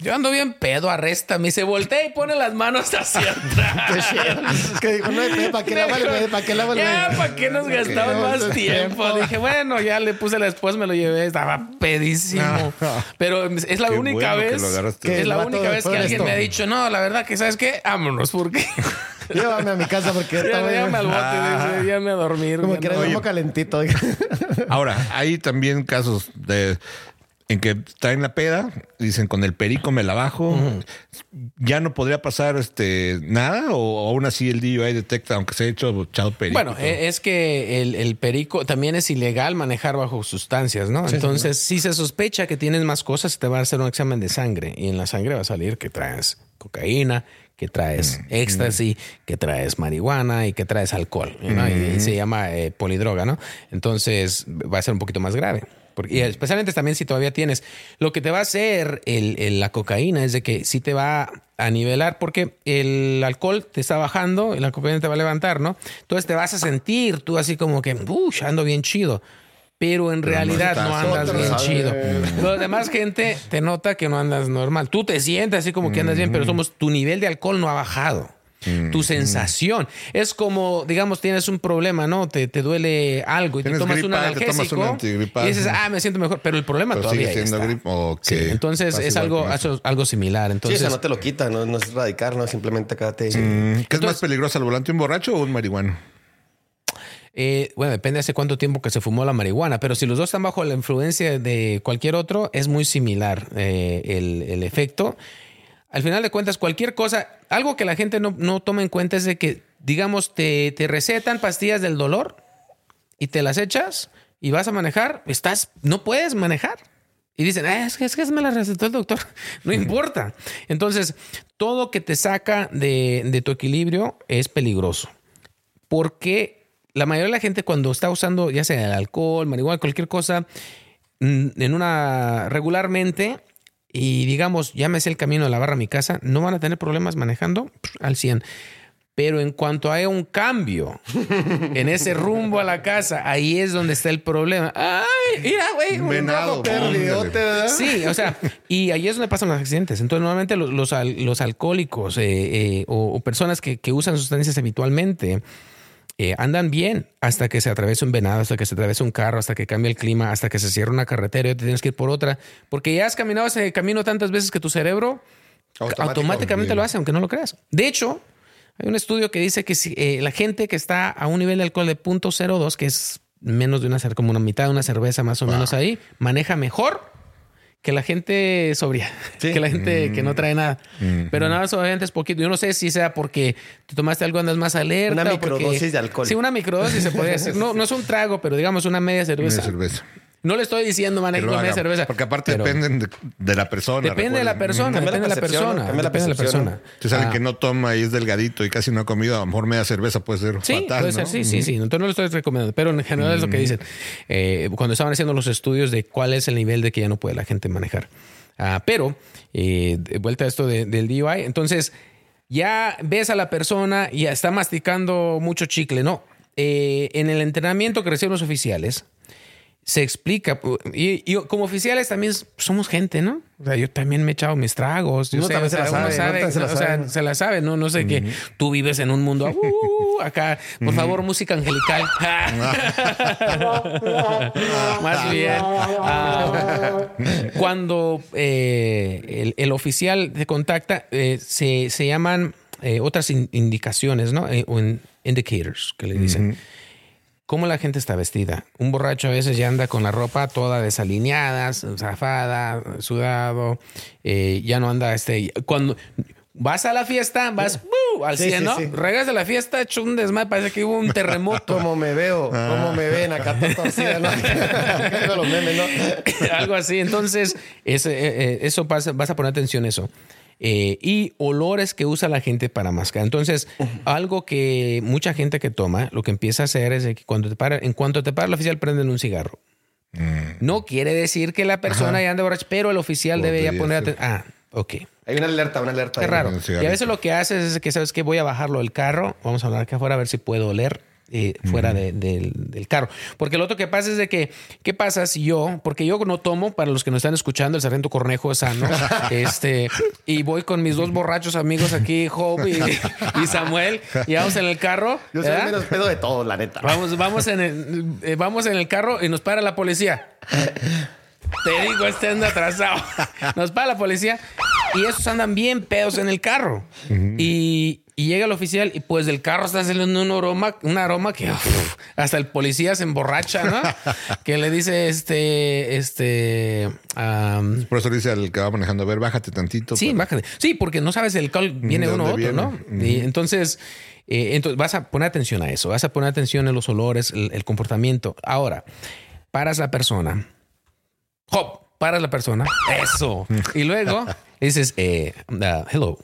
Yo ando bien pedo, arréstame. Y se voltea y pone las manos hacia atrás. Es que dijo, no ¿para qué la vale? ¿Para qué la vale? Ya, ¿para qué nos gastamos más tiempo? Dije, bueno, ya le puse la esposa, me lo llevé, estaba pedísimo. Pero es la Qué única bueno que vez, lo agarraste. es la única vez que alguien esto. me ha dicho, no, la verdad que, ¿sabes qué? Vámonos, porque Llévame a mi casa porque ya, está ya me al bote, dice, ya me a dormir. Como que era calentito. Ahora, hay también casos de en que traen la peda, dicen con el perico me la bajo, ya no podría pasar este nada o aún así el DUI detecta aunque se ha hecho echado perico. Bueno, todo? eh, es que el, el perico también es ilegal manejar bajo sustancias, ¿no? Entonces, si se sospecha que tienes más cosas, te va a hacer un examen de sangre y en la sangre va a salir que traes cocaína, que traes éxtasis, que traes marihuana y que traes alcohol, ¿no? y, y se llama eh, polidroga, ¿no? Entonces, va a ser un poquito más grave. Porque- y especialmente también si todavía tienes. Lo que te va a hacer el- el- la cocaína es de que sí te va a nivelar porque el alcohol te está bajando y la cocaína te va a levantar, ¿no? Entonces te vas a sentir tú así como que, uy, ando bien chido. Pero en realidad no, estás. andas bien sabe. chido. Los demás gente te nota que no andas normal. Tú te sientes así como que andas bien, pero somos tu nivel de alcohol no ha bajado. Tu sensación. Es como, digamos, tienes un problema, ¿no? Te, te duele algo y te tomas un gripa, te tomas analgésico un y dices, ah, me siento mejor. Pero el problema Pero todavía sigue ahí siendo gripa. Sí, entonces Pasa es algo, eso. algo, similar. Sí, Entonces, sea, no te lo quita, no, no es radicar, no simplemente acá te... Mm, ¿Qué es más peligroso al volante, un borracho o un marihuano? eh, bueno, depende hace cuánto tiempo que se fumó la marihuana, pero si los dos están bajo la influencia de cualquier otro, es muy similar eh, el, el efecto. Al final de cuentas, cualquier cosa, algo que la gente no, no toma en cuenta es de que, digamos, te, te recetan pastillas del dolor y te las echas y vas a manejar, estás, no puedes manejar. Y dicen, "Ah, es que, es que me la recetó el doctor. No importa. Entonces, todo que te saca de, de tu equilibrio es peligroso. Porque la mayoría de la gente cuando está usando ya sea el alcohol, marihuana, cualquier cosa, mm, en una regularmente y digamos, ya me sé el camino de la barra a mi casa, no van a tener problemas manejando al 100. Pero en cuanto haya un cambio en ese rumbo a la casa, ahí es donde está el problema. Ay, mira, güey, un Venado. ¿verdad? Sí, o sea, y ahí es donde pasan los accidentes. Entonces, normalmente los, los, al- los alcohólicos eh, eh, o, o personas que, que usan sustancias habitualmente eh, andan bien hasta que se atraviesa un venado, hasta que se atraviesa un carro, hasta que cambia el clima, hasta que se cierra una carretera y te tienes que ir por otra. Porque ya has caminado ese camino tantas veces que tu cerebro automáticamente lo hace, aunque no lo creas. De hecho, hay un estudio que dice que si, eh, la gente que está a un nivel de alcohol de 0.02, que es menos de una como una mitad de una cerveza más o menos ahí, maneja mejor que la gente sobria, Sí. que la gente que no trae nada. Pero nada, más obviamente es poquito. Yo no sé si sea porque te tomaste algo, andas más alerta. Una o porque- microdosis de alcohol. Sí, una microdosis se podría decir. No, no es un trago, pero digamos una media cerveza. Una cerveza. No le estoy diciendo lo con media haga, cerveza. Porque aparte pero dependen de, de la persona. Depende de la persona, la depende de la persona. la Depende de la persona. Alguien Ah. que no toma y es delgadito y casi no ha comido, a lo mejor media cerveza puede ser Sí, fatal. puede ser, ¿no? sí, sí, sí. Entonces no lo estoy recomendando, pero en general es lo que dicen. Eh, cuando estaban haciendo los estudios de cuál es el nivel de que ya no puede la gente manejar. Ah, pero, eh, de vuelta a esto de- del DUI, entonces ya ves a la persona y está masticando mucho chicle, ¿no? Eh, en el entrenamiento que reciben los oficiales, se explica, y, y como oficiales también somos gente, ¿no? O sea, yo también me he echado mis tragos. Yo Uno sé, también se la sabe, se la o sea, se la sabe, ¿no? No sé que tú vives en un mundo uh, acá. Por favor, música angelical. Más bien. Ah, cuando eh, el, el oficial te contacta, eh, se, se llaman eh, otras in- indicaciones, ¿no? Eh, o in- indicators, que le dicen. ¿Cómo la gente está vestida? Un borracho a veces ya anda con la ropa toda desalineada, zafada, sudado, eh, ya no anda este. Cuando vas a la fiesta, vas ¡uh! al Sí, 100, sí, ¿no? sí. Regresas de la fiesta, hecho un desmadre, parece que hubo un terremoto. Cómo me veo, cómo me ven acá todo torcida, ¿no? Con los memes, ¿no? Algo así. Entonces, ese, eh, eh, eso pasa, vas a poner atención a eso. Eh, y olores que usa la gente para mascar. Entonces, algo que mucha gente que toma, lo que empieza a hacer es que cuando te para, en cuanto te para el oficial, prenden un cigarro. No quiere decir que la persona ya anda borracha, pero el oficial debe ya poner atención. Ah, ok. Hay una alerta, una alerta. Qué ahí. raro. Y a veces lo que haces es que, ¿sabes que Voy a bajarlo del carro. Vamos a hablar acá afuera a ver si puedo oler. Eh, fuera de- del, del carro. Porque lo otro que pasa es de que, ¿qué pasa si yo, porque yo no tomo, para los que nos están escuchando, el sargento Cornejo es sano, este, y voy con mis dos borrachos amigos aquí, Job y, y Samuel, y vamos en el carro. Yo soy el menos pedo de todos, la neta. Vamos, vamos, en el, eh, vamos en el carro y nos para la policía. Te digo, este anda atrasado. Nos para la policía y esos andan bien pedos en el carro. y, y llega el oficial y pues del carro está saliendo un aroma, un aroma que uf, hasta el policía se emborracha, ¿no? que le dice este, este, am, Por eso le dice al que va manejando, a ver, bájate tantito. Sí, bájate. Sí, porque no sabes el alcohol viene ¿De uno u otro, ¿no? Y entonces, eh, entonces vas a poner atención a eso, vas a poner atención en los olores, el, el comportamiento. Ahora, paras la persona. Hop, paras la persona. Eso. Y luego dices, eh, uh, hello.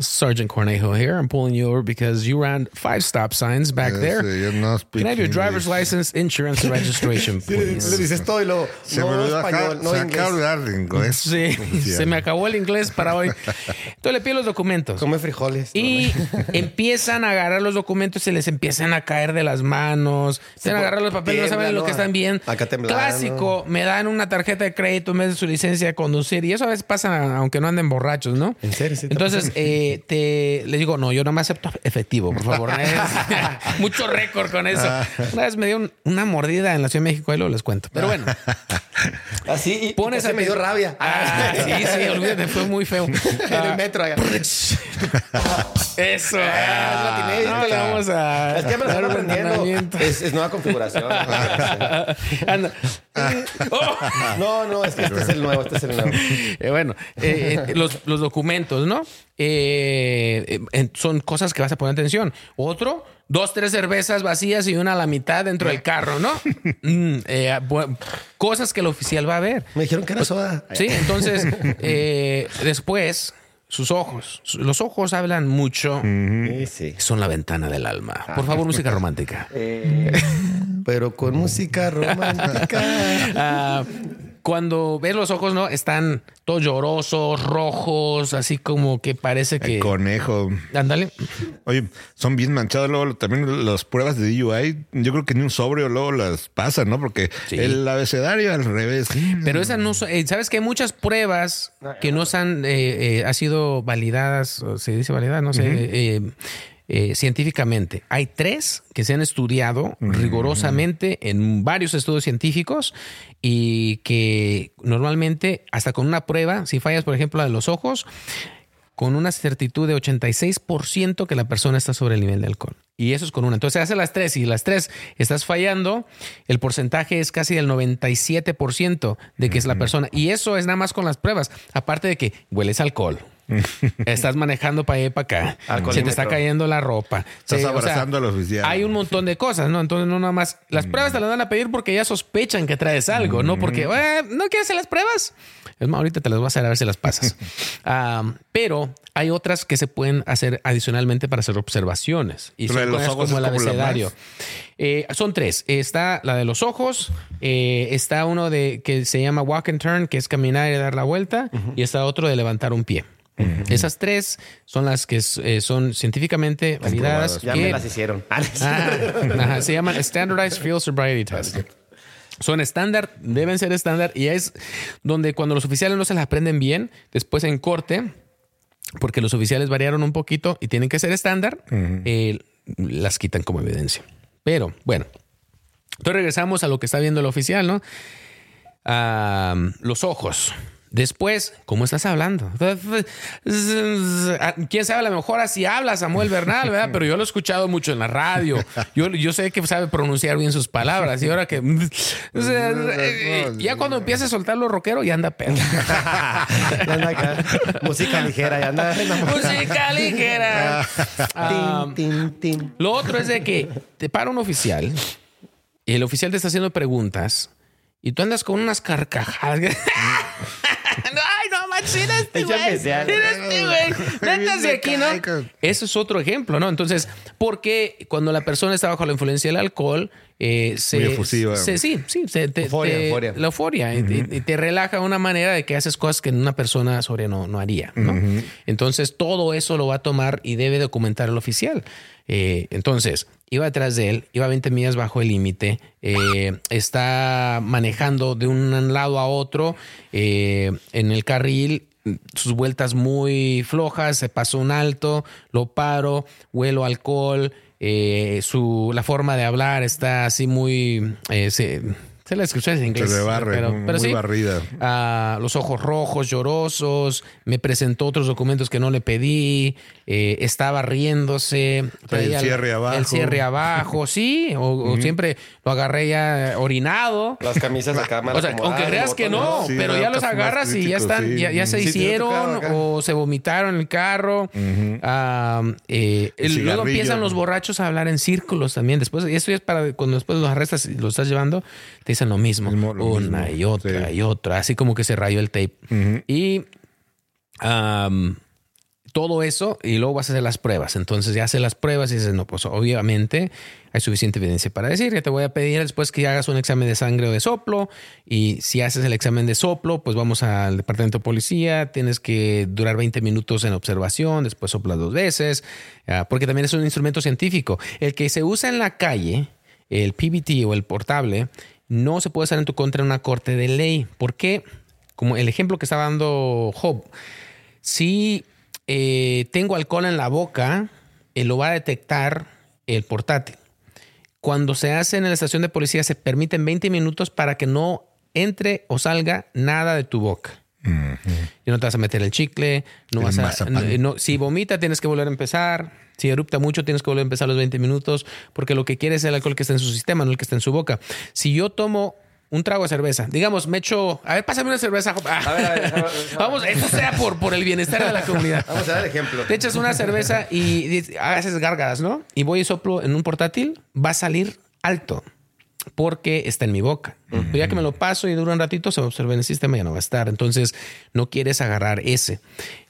Sergeant Cornejo here. I'm pulling you over because you ran five stop signs back Ese, there. yo no speak Can I have your driver's English. license, insurance, and registration, please? le dices todo y luego. Se no me olvidó acá, español, no se inglés. acaba de hablar de inglés. Sí, se me acabó el inglés para hoy. Entonces le pido los documentos. Come frijoles. Y empiezan a agarrar los documentos, se les empiezan a caer de las manos, empiezan a agarrar los papeles, no saben lo que están bien. Acá temblando. Clásico, me dan una tarjeta de crédito en vez de su licencia de conducir. Y eso a veces pasa aunque no anden borrachos, ¿no? ¿En serio? ¿Sí Entonces, eh, te les digo, no, yo no me acepto efectivo, por favor. Mucho récord con eso. Ah. Una vez me dio un- una mordida en la Ciudad de México, ahí lo les cuento. Pero bueno, Así y pones se me dio rabia. Ah, sí, sí, olvídate, fue muy feo. en el metro. allá. Eso. Ah, no, le vamos a. Es que me lo están aprendiendo. es nueva configuración. Anda. No, no, es que este es el nuevo, este es el nuevo. Eh, bueno, eh, eh, los, los documentos, ¿no? Eh, son cosas que vas a poner atención. Otro, dos, tres cervezas vacías y una a la mitad dentro del carro, ¿no? Mm, cosas que el oficial va a ver. Me dijeron que era soda. Sí, entonces, después, sus ojos. Los ojos hablan mucho. Sí, sí. Son la ventana del alma. Por favor, música romántica. Eh, pero con música romántica. Ah, cuando ves los ojos, ¿no? Están todos llorosos, rojos, así como que parece que. El conejo. Ándale. Oye, son bien manchados luego también las pruebas de DUI. Yo creo que ni un sobrio luego las pasan, ¿no? Porque Sí. el abecedario al revés. Pero esas no son. eh, Sabes que hay muchas pruebas que no han eh, eh, ha sido validadas, o se dice validadas, no sé. eh, eh, científicamente. Hay tres que se han estudiado rigurosamente en varios estudios científicos y que normalmente, hasta con una prueba, si fallas, por ejemplo, la de los ojos, con una certitud de 86% que la persona está sobre el nivel de alcohol. Y eso es con una. Entonces hace las tres y las tres estás fallando, el porcentaje es casi del 97% de que es la persona. Y eso es nada más con las pruebas. Aparte de que hueles alcohol. Estás manejando para allá y para acá. Se te está cayendo la ropa. Estás Sí, o sea, abrazando al oficial. Hay un montón de cosas, ¿no? Entonces, no nada más. Las pruebas te las van a pedir porque ya sospechan que traes algo, no porque, "Eh, ¿no quieres hacer las pruebas? Es más, ahorita te las voy a hacer a ver si las pasas. Ah, pero hay otras que se pueden hacer adicionalmente para hacer observaciones. Y son los ojos como el abecedario. Eh, son tres. Está la de los ojos, eh, está uno de que se llama walk and turn, que es caminar y dar la vuelta, y está otro de levantar un pie. Esas tres son las que eh, son científicamente validadas. Ya que- me las hicieron. Ah, ajá, se llaman Standardized Field Sobriety Test. Son estándar, deben ser estándar y es donde cuando los oficiales no se las aprenden bien, después en corte, porque los oficiales variaron un poquito y tienen que ser estándar, eh, las quitan como evidencia. Pero bueno, entonces regresamos a lo que está viendo el oficial, ¿no? Ah, los ojos. Después, ¿cómo estás hablando? Quién sabe, a lo mejor así habla Samuel Bernal, ¿verdad? Pero yo lo he escuchado mucho en la radio. Yo, yo sé que sabe pronunciar bien sus palabras. Y ahora que. o sea, ya cuando empieza a soltar los rockeros, ya anda pedo. Música ligera, ya anda. Música ligera. Tin. Lo otro es de que te para un oficial y el oficial te está haciendo preguntas y tú andas con unas carcajadas. Ay, no manches, mira este güey. Mira este güey. Neta, de aquí, ¿no? Eso es otro ejemplo, ¿no? Entonces, porque cuando la persona está bajo la influencia del alcohol, eh, se, Muy efusiva. se- sí, sí, se- te- Euforia, te- euforia. la euforia y te relaja de una manera de que haces cosas que una persona sobria no, no haría, ¿no? Entonces, todo eso lo va a tomar y debe documentar el oficial. Eh, entonces, iba detrás de él, iba 20 millas bajo el límite, eh, está manejando de un lado a otro en el carril, sus vueltas muy flojas, se pasó un alto, lo paro, huelo alcohol, eh, su, la forma de hablar está así muy... eh, se- se la escuché en inglés. Se pero, muy pero sí. barrida. Ah, los ojos rojos, llorosos, me presentó otros documentos que no le pedí, eh, estaba riéndose, el cierre abajo. el cierre abajo, sí, o, o siempre lo agarré ya orinado. Las camisas acá mal O sea, aunque creas que no. Sí, pero ya los agarras y ya están, sí. ya, ya se hicieron o se vomitaron en el carro. Ah, eh, El luego empiezan los borrachos a hablar en círculos también. Después, y esto ya es para cuando después los arrestas y los estás llevando, te lo mismo, lo una mismo, y otra sí. y otra, así como que se rayó el tape. Y todo eso y luego vas a hacer las pruebas. Entonces ya haces las pruebas y dices, no, pues obviamente hay suficiente evidencia para decir que te voy a pedir después que hagas un examen de sangre o de soplo y si haces el examen de soplo, pues vamos al departamento de policía, tienes que durar 20 minutos en observación, después soplas dos veces, ah, porque también es un instrumento científico. El que se usa en la calle, el PBT o el portable, no se puede usar en tu contra en una corte de ley. ¿Por qué? Como el ejemplo que estaba dando Job, si eh, tengo alcohol en la boca, eh, lo va a detectar el portátil. Cuando se hace en la estación de policía, se permiten 20 minutos para que no entre o salga nada de tu boca. Y no te vas a meter el chicle, no El vas a. no- si vomita, tienes que volver a empezar. Si erupta mucho, tienes que volver a empezar los 20 minutos, porque lo que quiere es el alcohol que está en su sistema, no el que está en su boca. Si yo tomo un trago de cerveza, digamos, me echo. A ver, pásame una cerveza. Ah. A ver, a ver, a. Vamos, esto sea por, por el bienestar de la comunidad. Vamos a dar ejemplo. Te echas una cerveza y haces gárgaras, ¿no? Y voy y soplo en un portátil, va a salir alto porque está en mi boca. Pero ya que me lo paso y dura un ratito, se va a observar en el sistema y ya no va a estar. Entonces, no quieres agarrar ese.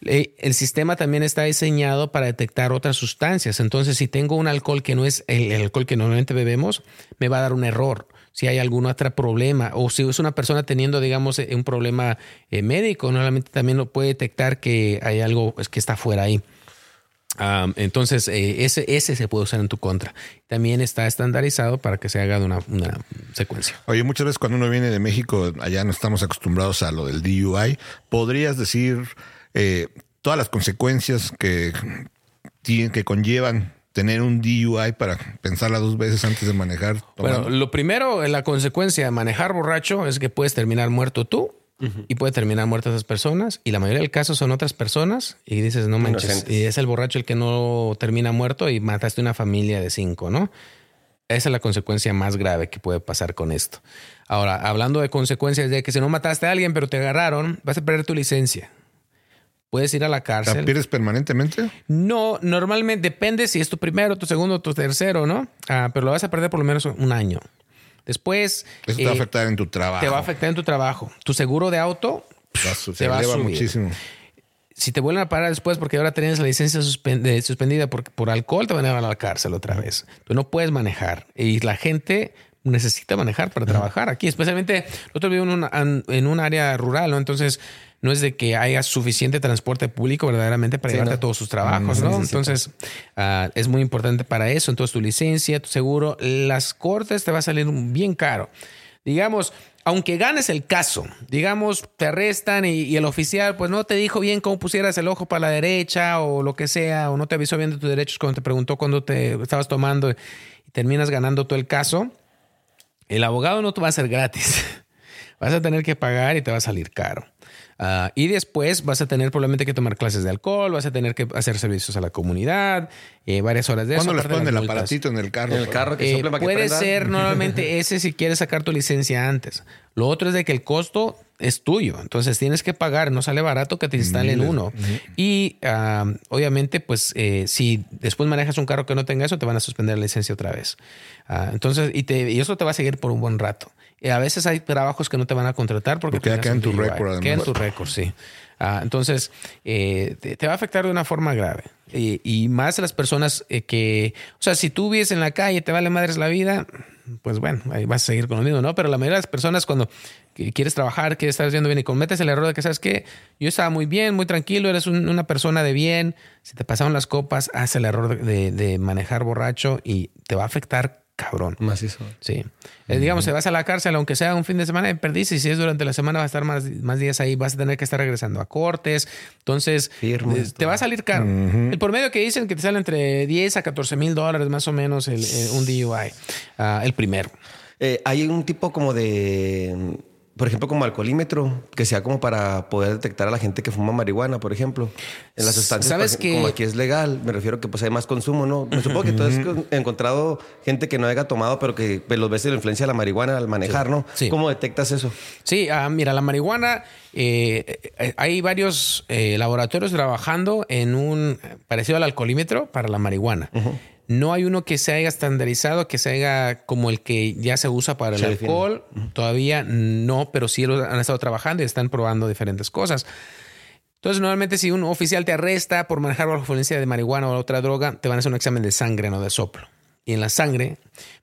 Eh, El sistema también está diseñado para detectar otras sustancias. Entonces, si tengo un alcohol que no es el, el alcohol que normalmente bebemos, me va a dar un error. Si hay algún otro problema o si es una persona teniendo, digamos, eh, un problema eh, médico, normalmente también lo puede detectar que hay algo pues, que está fuera ahí. Um, entonces, eh, ese, ese se puede usar en tu contra. También está estandarizado para que se haga de una, una secuencia. Oye, muchas veces cuando uno viene de México, allá no estamos acostumbrados a lo del DUI. ¿Podrías decir eh, todas las consecuencias que, que conllevan tener un DUI para pensarla dos veces antes de manejar? tomando? Bueno, lo primero, la consecuencia de manejar borracho es que puedes terminar muerto tú y puede terminar muertas esas personas. Y la mayoría del caso son otras personas y dices, no manches, Inocentes. y es el borracho el que no termina muerto y mataste una familia de cinco, ¿no? Esa es la consecuencia más grave que puede pasar con esto. Ahora, hablando de consecuencias de que si no mataste a alguien pero te agarraron, vas a perder tu licencia. Puedes ir a la ¿La cárcel. pierdes permanentemente? No, normalmente depende si es tu primero, tu segundo, tu tercero, ¿no? Ah, pero lo vas a perder por lo menos un año. Después Eso te va a eh, afectar en tu trabajo. te va a afectar en tu trabajo. Tu seguro de auto Va a su- te se va a subir. muchísimo. si te vuelven a parar después porque ahora tienes la licencia suspendida por, por alcohol, te van a llevar a la cárcel otra vez. Tú no puedes manejar y la gente necesita manejar para trabajar aquí, especialmente nosotros vivimos en un área rural, ¿no? Entonces no es de que haya suficiente transporte público verdaderamente para Sí, llevarte no. a todos sus trabajos, Mm, ¿no? Entonces ah, es muy importante para eso. Entonces tu licencia, tu seguro, las cortes te va a salir bien caro. Digamos, aunque ganes el caso, digamos, te arrestan y, y el oficial pues no te dijo bien cómo pusieras el ojo para la derecha o lo que sea, o no te avisó bien de tus derechos cuando te preguntó cuando te estabas tomando y terminas ganando todo el caso, el abogado no te va a hacer gratis. Vas a tener que pagar y te va a salir caro. Ah, y después vas a tener probablemente que tomar clases de alcohol, vas a tener que hacer servicios a la comunidad, eh, varias horas de eso. ¿Cuándo les ponen el aparatito en el carro? En el carro que Eh, que puede prenda. ser normalmente ese si quieres sacar tu licencia antes. Lo otro es de que el costo es tuyo. Entonces tienes que pagar. No sale barato que te instalen uno. Y obviamente, pues eh, si después manejas un carro que no tenga eso, te van a suspender la licencia otra vez. Ah, entonces, y, te- y eso te va a seguir por un buen rato. Y a veces hay trabajos que no te van a contratar porque, Porque ya queda en tu récord. Queda en tu récord, sí. Ah, entonces, eh, te, te va a afectar de una forma grave. Y, y más las personas eh, que, o sea, si tú vives en la calle, te vale madres la vida, pues bueno, ahí vas a seguir con lo mismo, ¿no? Pero la mayoría de las personas cuando quieres trabajar, quieres estar haciendo bien y cometes el error de que, ¿sabes qué? Yo estaba muy bien, muy tranquilo, eres una persona de bien, si te pasaron las copas, haz el error de, de manejar borracho y te va a afectar cabrón. Más eso. Sí. Eh, digamos, si vas a la cárcel, aunque sea un fin de semana, perdiste. Y si es durante la semana, vas a estar más, más días ahí. Vas a tener que estar regresando a cortes. Entonces, eh, te va a salir caro. El promedio que dicen que te sale entre 10 a 14 mil dólares más o menos el, un DUI. Ah, el primero. Eh, hay un tipo como de por ejemplo, como alcoholímetro, que sea como para poder detectar a la gente que fuma marihuana, por ejemplo. En las sustancias, ¿Sabes que... como aquí es legal, me refiero que pues hay más consumo, ¿no? Me supongo que tú has encontrado gente que no haya tomado, pero que pues, los ves la influencia de la marihuana al manejar, ¿no? Sí. ¿Cómo detectas eso? Sí, ah, mira, la marihuana, eh, eh, hay varios eh, laboratorios trabajando en un parecido al alcoholímetro para la marihuana. No hay uno que se haya estandarizado, que se haga como el que ya se usa para el alcohol. Todavía no, pero sí lo han estado trabajando y están probando diferentes cosas. Entonces, normalmente si un oficial te arresta por manejar bajo influencia de marihuana o otra droga, te van a hacer un examen de sangre, no de soplo. Y en la sangre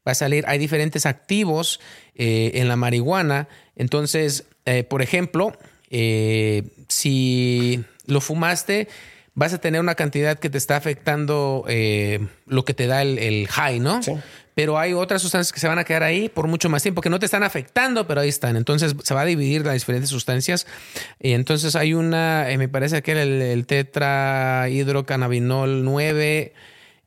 va a salir, hay diferentes activos eh, en la marihuana. Entonces, eh, por ejemplo, eh, si lo fumaste, vas a tener una cantidad que te está afectando eh, lo que te da el, high, ¿no? Sí. Pero hay otras sustancias que se van a quedar ahí por mucho más tiempo, que no te están afectando, pero ahí están. Entonces se va a dividir las diferentes sustancias. Y entonces hay una, eh, me parece que era el, el tetrahidrocannabinol 9,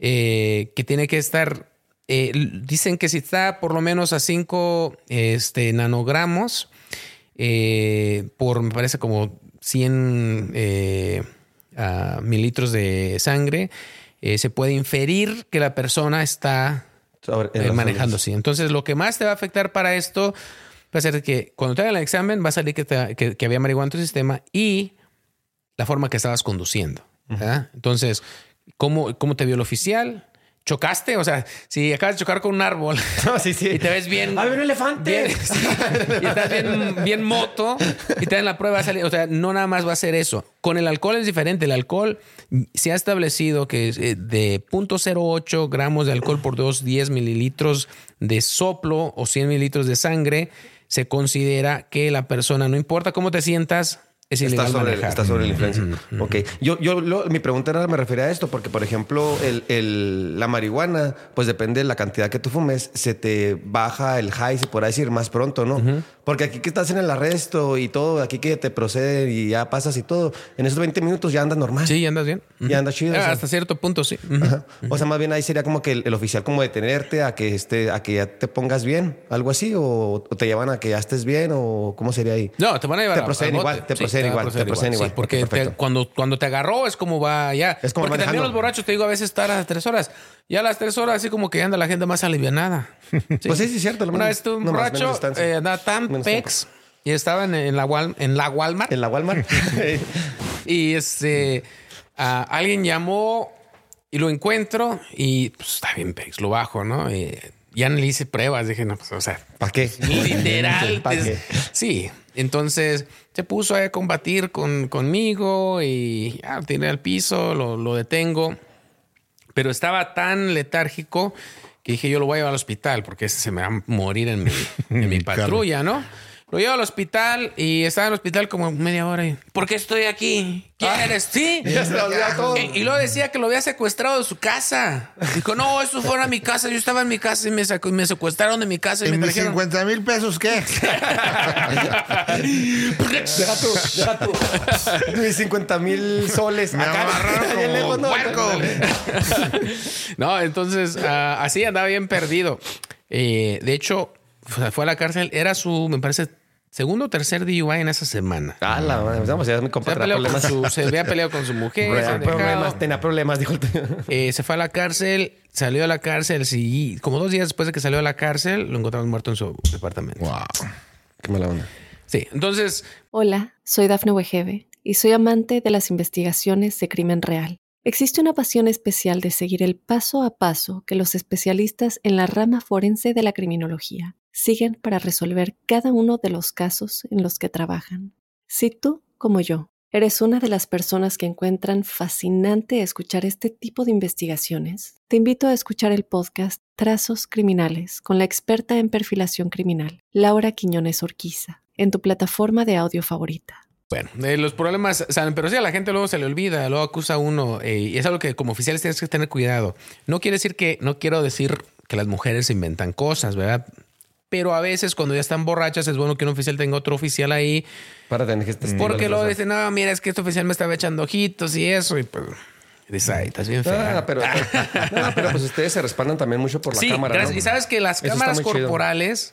eh, que tiene que estar, dicen que si está por lo menos a 5 este, nanogramos, por, me parece como 100 mililitros de sangre, eh, se puede inferir que la persona está eh, manejando así. Entonces, lo que más te va a afectar para esto va a ser que cuando te hagan el examen va a salir que, había marihuana en tu sistema y la forma que estabas conduciendo. Entonces, ¿cómo, ¿cómo te vio el oficial? Chocaste, o sea, si acabas de chocar con un árbol y te ves bien. ¡Hay un elefante! y estás bien, moto y te dan la prueba, salir. O sea, no nada más va a ser eso. Con el alcohol es diferente. El alcohol se ha establecido que eh, de 0.08 gramos de alcohol por 2, 10 mililitros de soplo o 100 mililitros de sangre, se considera que la persona, no importa cómo te sientas, es está sobre, está sobre la influencia. Ok. Yo, yo mi pregunta era, me refería a esto, porque, por ejemplo, el, el, la marihuana, pues depende de la cantidad que tú fumes, se te baja el high, se podrá decir, más pronto, ¿no? Porque aquí que estás en el arresto y todo, aquí que te procede y ya pasas y todo, en esos 20 minutos ya andas normal. Sí, ya andas bien. Ya andas chido. hasta cierto punto, sí. O sea, más bien ahí sería como que el, oficial como detenerte a que, esté, a que ya te pongas bien, algo así, o, te llevan a que ya estés bien, o cómo sería ahí. No, te van a llevar te proceden igual, te proceden igual, te proceden igual. porque cuando, cuando te agarró es como va ya. Es como porque también los borrachos, te digo, a veces estar a tres horas. Ya a las tres horas así como que anda la gente más alivianada. Pues sí, sí, es cierto. Una vez un borracho eh, andaba tan pex y estaba en, la, en la Walmart. En la Walmart. y este, alguien llamó y lo encuentro y pues está bien, Pex, lo bajo, ¿no? Y ya no le hice pruebas. Dije, no, pues, o sea, ¿para qué? Literal. ¿Para qué? Sí. Entonces se puso a combatir con, conmigo y ya, tiré al piso, lo, lo detengo. Pero estaba tan letárgico que dije, yo lo voy a llevar al hospital porque se me va a morir en mi, en mi patrulla, ¿no? Lo llevo al hospital y estaba en el hospital como media hora. Y, ¿Por qué estoy aquí? ¿Quién ah. eres? Sí. Y, luego decía que lo había secuestrado de su casa. Dijo, no, eso fue a mi casa. Yo estaba en mi casa y me, me secuestraron de mi casa. Y, ¿Y me mis 50 mil pesos qué? deja tú, deja tú. Mis 50 mil soles. Me amarraron como no, entonces ah, así andaba bien perdido. Eh, de hecho, fue a la cárcel. Era su, me parece, segundo o tercer DUI en esa semana. Ah, la vamos, ya mi compa se, se había peleado con su mujer. se problemas, tenía problemas, dijo. Eh, se fue a la cárcel, salió a la cárcel, sí, como dos días después de que salió a la cárcel, lo encontramos muerto en su departamento. Wow. Qué mala onda. Sí, entonces. Hola, soy Dafne Wegebe y soy amante de las investigaciones de crimen real. Existe una pasión especial de seguir el paso a paso que los especialistas en la rama forense de la criminología siguen para resolver cada uno de los casos en los que trabajan. Si tú, como yo, ¿Eres una de las personas que encuentran fascinante escuchar este tipo de investigaciones? Te invito a escuchar el podcast Trazos Criminales con la experta en perfilación criminal, Laura Quiñones Orquiza, en tu plataforma de audio favorita. Bueno, eh, los problemas salen, pero sí a la gente luego se le olvida, luego acusa a uno, eh, y es algo que como oficiales tienes que tener cuidado. No quiere decir que, no quiero decir que las mujeres inventan cosas, ¿verdad? Pero a veces cuando ya están borrachas es bueno que un oficial tenga otro oficial ahí. Para tener que estar Porque luego dicen, no, mira, es que este oficial me estaba echando ojitos y eso. Y pues, dices, ay, estás bien fea. Ah, pero, no, pero pues ustedes se respaldan también mucho por la Sí, cámara. gracias. ¿no? Y sabes que las Eso cámaras corporales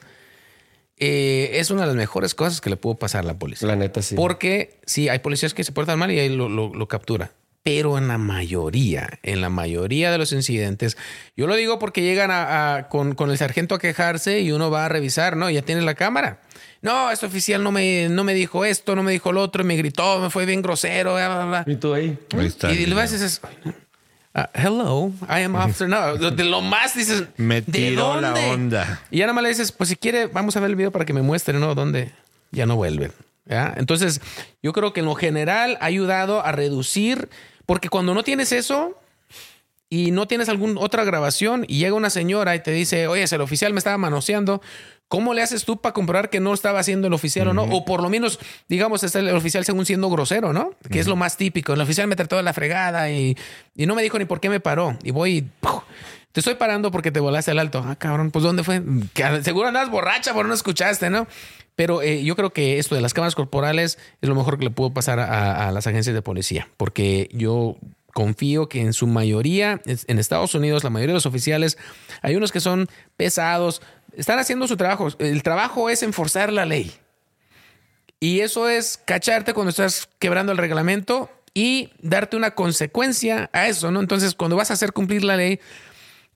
eh, es una de las mejores cosas que le pudo pasar a la policía. La neta, sí. Porque sí, hay policías que se portan mal y ahí lo, lo, lo captura. Pero en la mayoría, en la mayoría de los incidentes, yo lo digo porque llegan a, a- con, con el sargento a quejarse y uno va a revisar, ¿no? Ya tienes la cámara. No, este oficial no me, no me dijo esto, no me dijo lo otro, y me gritó, me fue bien grosero, bla, bla, bla. ¿Y tú ahí? Ahí está. Y lo ves y dices, "Ah, hello, I am officer. No, de lo más dices, Me ¿de tiró la onda. Y ya nada más le dices, pues si quiere, vamos a ver el video para que me muestre, ¿no? ¿Dónde? Ya no vuelven. ¿ya? Entonces, yo creo que en lo general ha ayudado a reducir, porque cuando no tienes eso y no tienes alguna otra grabación y llega una señora y te dice, oye, el oficial me estaba manoseando, ¿cómo le haces tú para comprobar que no estaba haciendo el oficial o no? O por lo menos, digamos, está el oficial según siendo grosero, ¿no? Que es lo más típico. El oficial me trató de la fregada y, y no me dijo ni por qué me paró. Y voy y... Te estoy parando porque te volaste al alto. Ah, cabrón, pues ¿dónde fue? Seguro andas borracha, por no escuchaste, ¿no? Pero eh, yo creo que esto de las cámaras corporales es lo mejor que le pudo pasar a, a las agencias de policía, porque yo confío que en su mayoría, en Estados Unidos, la mayoría de los oficiales, hay unos que son pesados, están haciendo su trabajo. El trabajo es enforzar la ley. Y eso es cacharte cuando estás quebrando el reglamento y darte una consecuencia a eso, ¿no? Entonces, cuando vas a hacer cumplir la ley,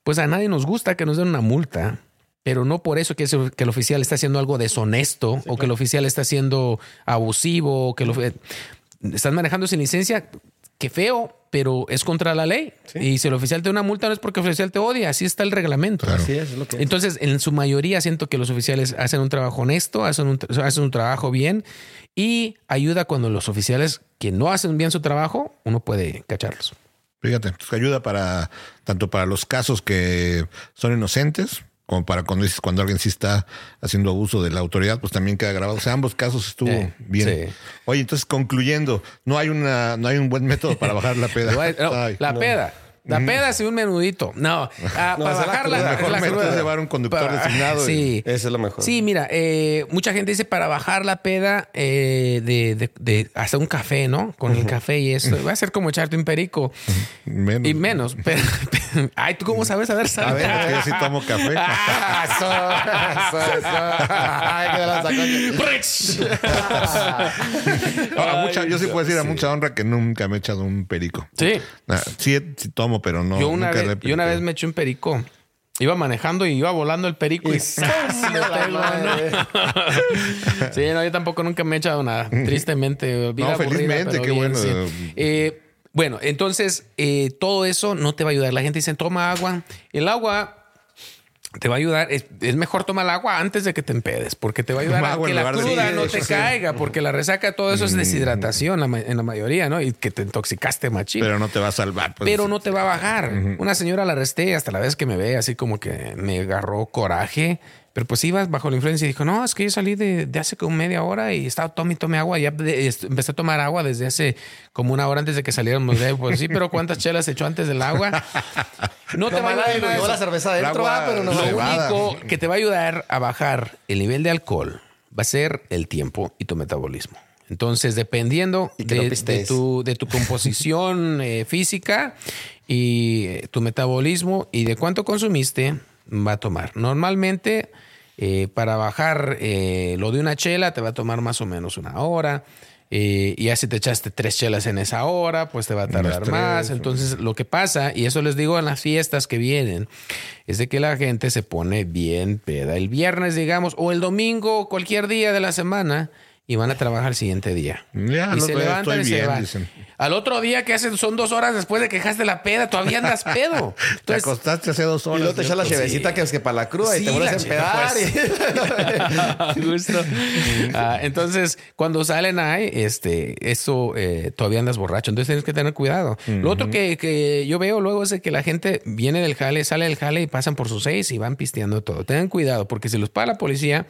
pues a nadie nos gusta que nos den una multa, pero no por eso que, el oficial está haciendo algo deshonesto o que el oficial está siendo abusivo o que lo, están manejando sin licencia. Qué feo, pero es contra la ley. Y si el oficial te da una multa no es porque el oficial te odia, así está el reglamento. Así es, es lo que es. Entonces, en su mayoría siento que los oficiales hacen un trabajo honesto, hacen un, hacen un trabajo bien y ayuda cuando los oficiales que no hacen bien su trabajo, uno puede cacharlos. Fíjate, pues ayuda para tanto para los casos que son inocentes como para cuando dices cuando alguien sí está haciendo abuso de la autoridad, pues también queda grabado. O sea, ambos casos estuvo bien. sí. Oye, entonces concluyendo, no hay una, no hay un buen método para bajar la peda. No, Ay, la no. peda. La peda sí un menudito. No, ah, No, para esa la bajar la. El mejor la cruda. es llevar un conductor designado. y- Sí. Eso es lo mejor. Sí, mira, eh, mucha gente dice para bajar la peda eh, de, de, de hasta un café, ¿no? Con el café y eso. Va a ser como echarte un perico. menos. Y menos. Pero, ay, ¿tú cómo sabes? A ver, A ver, yo sí tomo café. Ah, eso, eso, eso. Ay, que la sacó. Rich. A mucha- yo sí puedo decir a mucha honra que nunca me he echado un perico. Sí. Ah, sí, sí tomo, pero no. yo, una nunca vez, yo una vez me eché un perico. Iba manejando y iba volando el perico. Y, sí, no, yo tampoco nunca me he echado nada. Tristemente. vida No, felizmente, qué bien, bueno. sí. Eh, bueno, entonces eh, todo eso no te va a ayudar. La gente dice, toma agua. El agua te va a ayudar. Es, es mejor tomar el agua antes de que te empedes, porque te va a ayudar a que la cruda Sí, no te sí. caiga, porque la resaca, todo eso es deshidratación la ma- en la mayoría, ¿no? Y que te intoxicaste machín Pero no te va a salvar. pues. pero no te va a bajar. Una señora la arresté hasta la vez que me ve, así como que me agarró coraje. Pero pues ibas bajo la influencia y dijo, no, es que yo salí de, de hace como media hora y estaba tome y tome agua. Y ya de- est- empecé a tomar agua desde hace como una hora antes de que saliéramos de. Pues sí, pero ¿cuántas chelas echó antes del agua? No te va a ayudar la cerveza adentro, agua- va, pero no Lo único que te va a ayudar a bajar el nivel de alcohol va a ser el tiempo y tu metabolismo. Entonces, dependiendo de tu, de tu composición eh, física y eh, tu metabolismo y de cuánto consumiste, va a tomar. Normalmente, eh, para bajar eh, lo de una chela, te va a tomar más o menos una hora. Eh, y ya si te echaste tres chelas en esa hora, pues te va a tardar tres, más. Entonces, lo que pasa, y eso les digo en las fiestas que vienen, es de que la gente se pone bien peda el viernes, digamos, o el domingo, cualquier día de la semana, y van a trabajar el siguiente día. Ya, y se levantan estoy y se bien, van. dicen. Al otro día que haces son dos horas después de que dejaste la peda, todavía andas pedo. Te Entonces, acostaste hace dos Y horas. luego te echas la chevecita que es que para la cruda y te vuelves a empedar. y- Justo. Ah, entonces, cuando salen ahí, este, eso eh, todavía andas borracho. Entonces tienes que tener cuidado. Lo otro que, que yo veo luego es que la gente viene del jale, sale del jale y pasan por sus seis y van pisteando todo. Tengan cuidado, porque si los para la policía,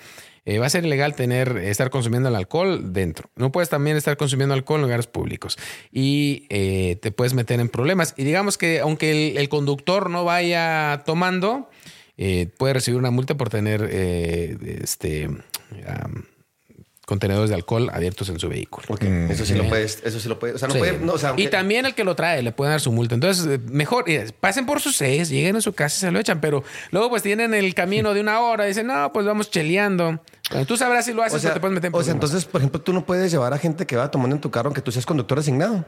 eh, va a ser ilegal tener, estar consumiendo el alcohol dentro. No puedes también estar consumiendo alcohol en lugares públicos y eh, te puedes meter en problemas. Y digamos que aunque el, el conductor no vaya tomando, eh, puede recibir una multa por tener eh, este contenedores de alcohol abiertos en su vehículo. Ok, Eso sí lo puedes, eso sí lo puedes. O sea, no Sí. puede, no, o sea, y también el que lo trae le puede dar su multa. Entonces, mejor pasen por sus seis, lleguen a su casa y se lo echan. Pero luego, pues tienen el camino de una hora. Dicen, no, pues vamos cheleando. Tú sabrás si lo haces o sea, o te puedes meter en o sea, entonces, por ejemplo, tú no puedes llevar a gente que va tomando en tu carro aunque tú seas conductor asignado.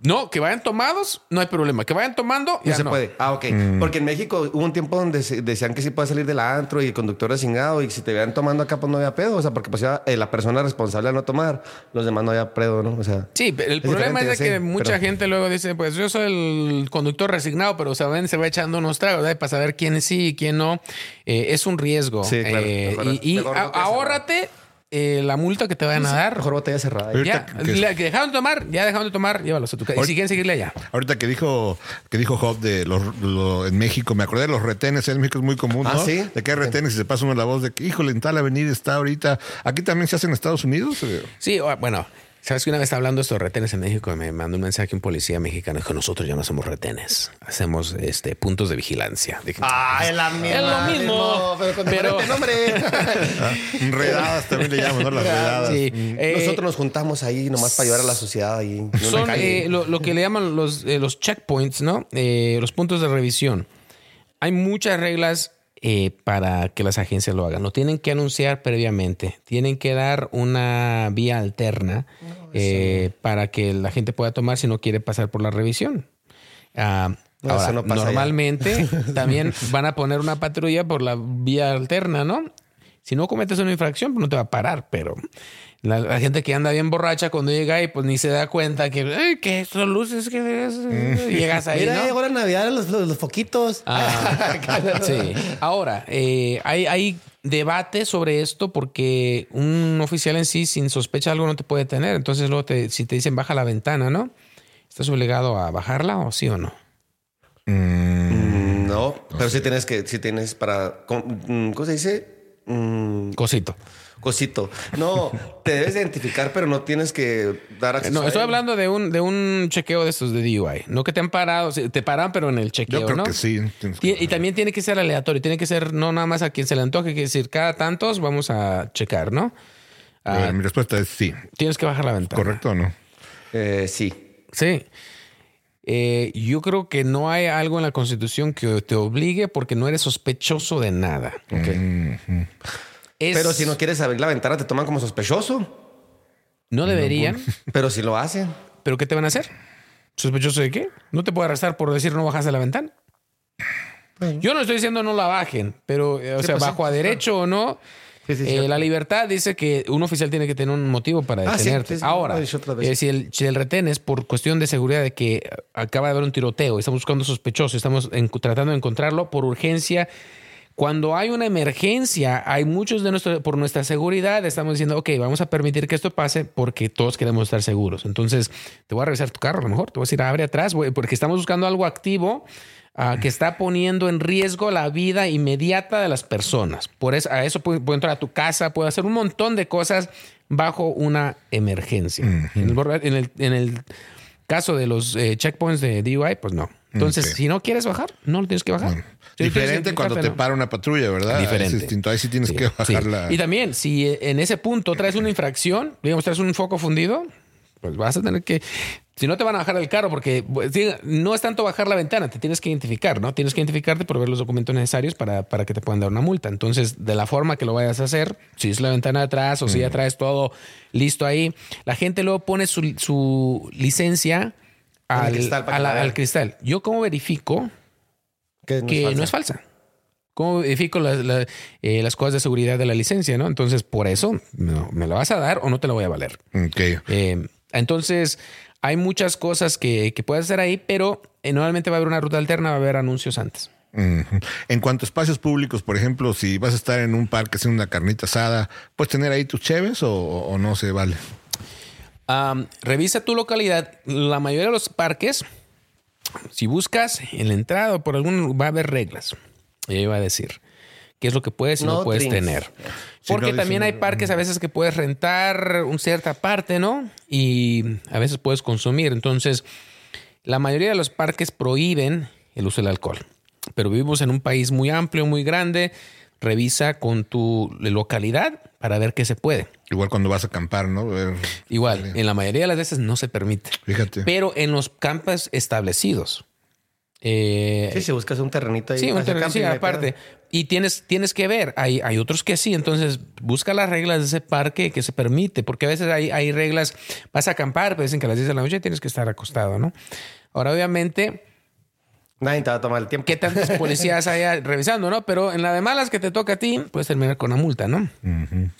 No, que vayan tomados, no hay problema. Que vayan tomando, No ya se no. puede. Ah, ok. Mm. Porque en México hubo un tiempo donde se- decían que sí puede salir del antro y el conductor asignado y si te vean tomando acá, pues no había pedo. O sea, porque pues ya eh, la persona responsable de no tomar, los demás no había pedo, ¿no? O sea. Sí, pero el Es problema es de que sí, mucha pero- gente luego dice, pues yo soy el conductor resignado, pero saben, se va echando unos tragos ¿verdad? para saber quién sí y quién no. Eh, es un riesgo. Sí, claro. Eh, Mejor- y y ahórrate eh, la multa que te vayan a dar. Mejor botella cerrada. Ya, que- la que dejaron de tomar, ya dejaron de tomar, llévalos a tu casa. Y si quieren seguirle allá. Ahorita que dijo que dijo Job de los lo- en México, me acordé de los retenes, en México es muy común, Ah, ¿no? ¿sí? De que hay retenes y se pasa uno la voz de que, híjole, en tal avenida está ahorita. Aquí también se hace en Estados Unidos. Sí, bueno, sabes que una vez hablando de estos retenes en México y me mandó un mensaje un policía mexicano. Dijo, nosotros ya no hacemos retenes, hacemos este puntos de vigilancia. Dije, Ah, es la Es lo mismo, pero con pero- diferente nombre. Redadas también le llaman, ¿no? Las redadas. Sí. Eh, Nosotros nos juntamos ahí nomás para ayudar a la sociedad ahí. en una son calle. eh, lo, lo que le llaman los, eh, los checkpoints, ¿no? Eh, los puntos de revisión. Hay muchas reglas eh, para que las agencias lo hagan. Lo tienen que anunciar previamente. Tienen que dar una vía alterna eh, para que la gente pueda tomar si no quiere pasar por la revisión. Ah, No, ahora, eso no pasa normalmente también van a poner una patrulla por la vía alterna, ¿no? Si no cometes una infracción, pues no te va a parar, pero la, la gente que anda bien borracha cuando llega ahí, pues ni se da cuenta que, "Ay, ¿qué son luces? que es?" Llegas ahí, Mira, ¿no? llegó la Navidad, los, los, los foquitos. Ah, sí. Ahora, eh, hay, hay debate sobre esto porque un oficial en sí, sin sospecha de algo, no te puede tener. Entonces, luego te- si te dicen baja la ventana, ¿no? ¿Estás obligado a bajarla o sí o no? Mm, no, pero sí tienes que, sí tienes para, ¿cómo, mm, ¿cómo se dice? Mm, Cosito. Cosito. No, te debes identificar, pero no tienes que dar acceso. No, a estoy él. hablando de un, de un chequeo de estos de DUI. No que te han parado, te paran, pero en el chequeo, Yo creo ¿no? que sí. Y también tiene que ser aleatorio, tiene que ser no nada más a quien se le antoje, que decir, cada tantos vamos a checar, ¿no? Ah, Eh, mi respuesta es sí. tienes que bajar la ventana. ¿Correcto o no? Eh, sí. Sí. Eh, yo creo que no hay algo en la Constitución que te obligue porque no eres sospechoso de nada. Es- Pero si no quieres abrir la ventana, te toman como sospechoso. No deberían, Pero si lo hacen. pero ¿qué te van a hacer? ¿Sospechoso de qué? ¿No te puede arrestar por decir no bajaste la ventana? Yo no estoy diciendo no la bajen, pero, eh, o Sí, sea, pues sí, bajo a derecho o no. Sí, sí, eh, la libertad dice que un oficial tiene que tener un motivo para Ah, sí, detenerte. sí, sí, Ahora, eh, si, el, si el retén es por cuestión de seguridad de que acaba de haber un tiroteo, estamos buscando sospechoso, estamos en- tratando de encontrarlo por urgencia. Cuando hay una emergencia, hay muchos de nuestro, por nuestra seguridad, estamos diciendo, ok, vamos a permitir que esto pase porque todos queremos estar seguros. Entonces, te voy a revisar tu carro, a lo mejor, te voy a decir, abre atrás, porque estamos buscando algo activo ah, que está poniendo en riesgo la vida inmediata de las personas. Por eso, a eso puede entrar a tu casa, puede hacer un montón de cosas bajo una emergencia. en, el, borra- en el- en el caso de los eh, checkpoints de DUI, pues no. Entonces, si no quieres bajar, no lo tienes que bajar. Si Diferente cuando te no. para una patrulla, ¿verdad? Diferente. Es distinto. Ahí sí tienes Sí, que sí. bajarla. Y también, si en ese punto traes una infracción, digamos, traes un foco fundido, pues vas a tener que. Si no te van a bajar el carro, porque pues, sí, no es tanto bajar la ventana, te tienes que identificar, ¿no? Tienes que identificarte por ver los documentos necesarios para, para que te puedan dar una multa. Entonces, de la forma que lo vayas a hacer, si es la ventana de atrás o si Mm. ya traes todo listo ahí, la gente luego pone su, su licencia al, cristal para a que la- la vean. al cristal. ¿Yo cómo verifico Que que no es falsa. ¿Cómo verifico la- la- eh, las cosas de seguridad de la licencia? ¿no? Entonces, por eso, no, ¿me la vas a dar o no te la voy a valer? Eh, Entonces, hay muchas cosas que, que puedes hacer ahí, pero eh, normalmente va a haber una ruta alterna, va a haber anuncios antes. En cuanto a espacios públicos, por ejemplo, si vas a estar en un parque haciendo una carnita asada, ¿puedes tener ahí tus cheves o, o no se vale? Am, revisa tu localidad. La mayoría de los parques, si buscas en la entrada por algún va a haber reglas. Y ahí va a decir qué es lo que puedes y no, No puedes drinks. tener. Porque también hay dicen- parques a veces que puedes rentar una cierta parte, ¿no? Y a veces puedes consumir. Entonces, la mayoría de los parques prohíben el uso del alcohol. Pero vivimos en un país muy amplio, muy grande. Revisa con tu localidad para ver qué se puede. Igual cuando vas a acampar, ¿no? Ver- Igual, en la mayoría de las veces no se permite. Fíjate. Pero en los campos establecidos. eh, Sí, si buscas un terrenito ahí. sí, un hay aparte. Y tienes, tienes que ver, hay, hay otros que sí, entonces busca las reglas de ese parque que se permite, porque a veces hay, hay reglas, vas a acampar, pero dicen que a las 10 de la noche tienes que estar acostado, ¿no? Ahora, obviamente, Nadie te va a tomar el tiempo. ¿qué tantos policías hay revisando, no? Pero en la de malas que te toca a ti, puedes terminar con una multa, ¿no?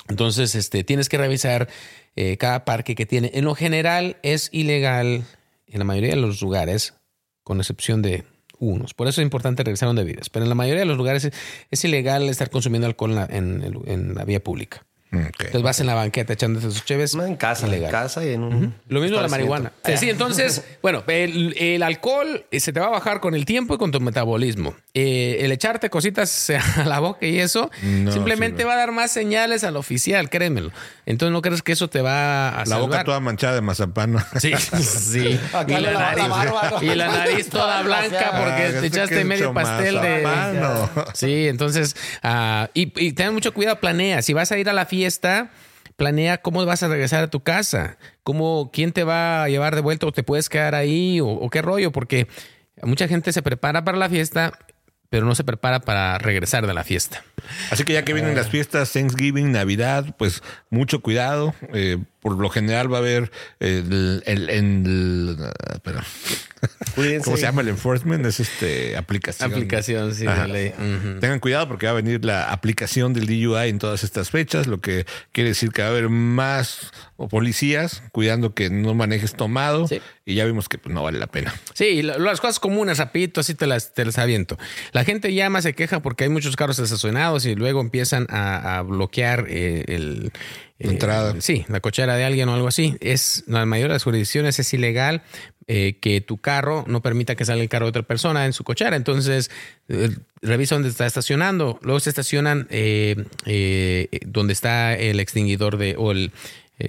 Entonces, este, tienes que revisar eh, cada parque que tiene. En lo general, es ilegal en la mayoría de los lugares, con excepción de unos. Por eso es importante revisar dónde vives. Pero en la mayoría de los lugares es, es ilegal estar consumiendo alcohol en la, en el- en la vía pública. Entonces vas en la banqueta echándote sus cheves. No, en casa, en ilegal. casa y en un. Lo mismo la marihuana. Sí, sí, entonces, bueno, el, el alcohol eh, se te va a bajar con el tiempo y con tu metabolismo. Eh, el echarte cositas a la boca y eso No simplemente sirve. va a dar más señales al oficial, créemelo. Entonces no crees que eso te va a La boca toda manchada de mazapán. ¿no? Sí, sí. Y la, nariz, y la nariz toda blanca porque Ah, te este echaste medio pastel de... mazapán, ¿no? Sí, entonces, y, y ten mucho cuidado, planea. Si vas a ir a la fiesta, planea cómo vas a regresar a tu casa, cómo, quién te va a llevar de vuelta o te puedes quedar ahí o, o qué rollo, porque mucha gente se prepara para la fiesta, pero no se prepara para regresar de la fiesta. Así que ya que vienen las fiestas, Thanksgiving, Navidad, pues mucho cuidado. Eh, por lo general va a haber el, el, el- ah. Cuídense. ¿Cómo se llama el enforcement? Es este aplicación. Aplicación, sí, de ley. Tengan cuidado porque va a venir la aplicación del DUI en todas estas fechas, lo que quiere decir que va a haber más policías cuidando que no manejes tomado Sí. y ya vimos que pues, no vale la pena. Sí, las cosas comunes, rapidito, así te las, te las aviento. La gente llama, se queja porque hay muchos carros estacionados y luego empiezan a, a bloquear eh, el... La entrada. sí, la cochera de alguien o algo así. Es, en la mayoría de las jurisdicciones es ilegal eh, que tu carro no permita que salga el carro de otra persona en su cochera. Entonces, eh, revisa dónde está estacionando. Luego se estacionan eh, eh, donde está el extinguidor de... o el...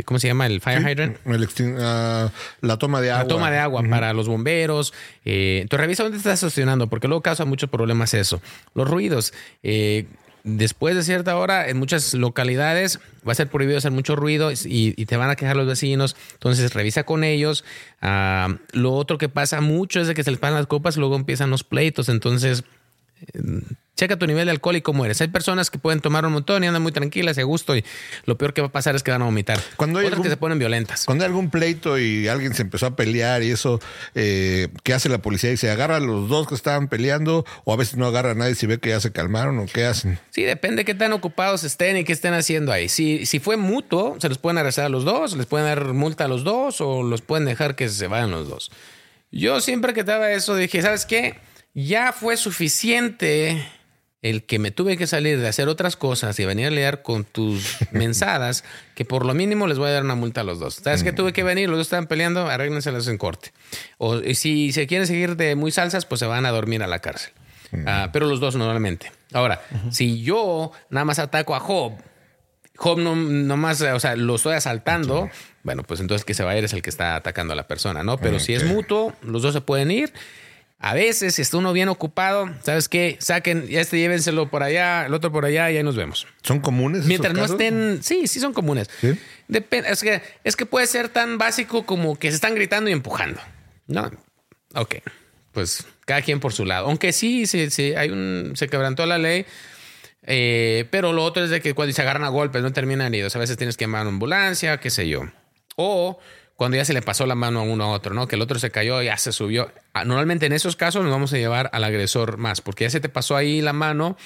¿Cómo se llama? El fire hydrant. El ah, la toma de agua. La toma de agua para los bomberos. Eh, entonces revisa dónde estás estacionando, porque luego causa muchos problemas eso. Los ruidos. eh, después de cierta hora, en muchas localidades va a ser prohibido hacer mucho ruido y, te van a quejar los vecinos. Entonces revisa con ellos. Ah, lo otro que pasa mucho es de que se les pasan las copas y luego empiezan los pleitos. Entonces checa tu nivel de alcohol y cómo eres. Hay personas que pueden tomar un montón y andan muy tranquilas y a gusto y lo peor que va a pasar es que van a vomitar. Cuando hay Otras algún- que se ponen violentas. Cuando hay algún pleito y alguien se empezó a pelear y eso, eh, ¿qué hace la policía? ¿Y se agarra a los dos que estaban peleando o a veces no agarra a nadie si ve que ya se calmaron o qué hacen? Sí, depende qué tan ocupados estén y qué estén haciendo ahí. Si, si fue mutuo, se les pueden arrestar a los dos, les pueden dar multa a los dos o los pueden dejar que se vayan los dos. Yo siempre que estaba eso dije, ¿sabes qué? Ya fue suficiente el que me tuve que salir de hacer otras cosas y venir a lidiar con tus mensadas, que por lo mínimo les voy a dar una multa a los dos. ¿Sabes qué? Tuve que venir, los dos estaban peleando, arréglenselas en corte. O si se quieren seguir de muy salsas, pues se van a dormir a la cárcel. Ah, pero los dos normalmente. Ahora, si yo nada más ataco a Job, Job no, nomás, o sea, lo estoy asaltando, bueno, pues entonces que se va a ir es el que está atacando a la persona, ¿no? Pero si es mutuo, los dos se pueden ir. A veces, si está uno bien ocupado, ¿sabes qué? Saquen, ya este llévenselo por allá, el otro por allá y ahí nos vemos. ¿Son comunes? esos Mientras no casos? estén, sí, sí son comunes. ¿Sí? Depende, es que, es que puede ser tan básico como que se están gritando y empujando. No, ok, pues cada quien por su lado. Aunque sí, sí, sí, hay un, se quebrantó la ley. eh, pero lo otro es de que cuando se agarran a golpes no terminan heridos. A veces tienes que llamar a una ambulancia, qué sé yo. O cuando ya se le pasó la mano a uno a otro, ¿no? Que el otro se cayó, ya se subió. Ah, Normalmente en esos casos nos vamos a llevar al agresor más, porque ya se te pasó ahí la mano,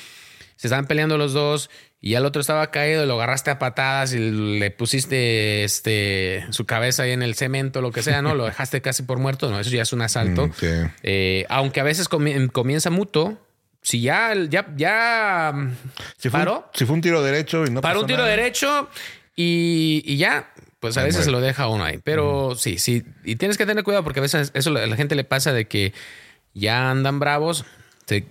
se estaban peleando los dos y el otro estaba caído y lo agarraste a patadas y le pusiste este, su cabeza ahí en el cemento, lo que sea, ¿no? Lo dejaste casi por muerto, no, eso ya es un asalto. Mm, sí. Eh, aunque a veces comi- comienza mutuo, si ya, ya, ya Si fue, paró, un, si fue un tiro derecho y no para pasó un tiro nada. derecho y, y ya, pues a veces se lo deja uno ahí. Pero sí, sí. Y tienes que tener cuidado porque a veces eso a la gente le pasa de que ya andan bravos, te-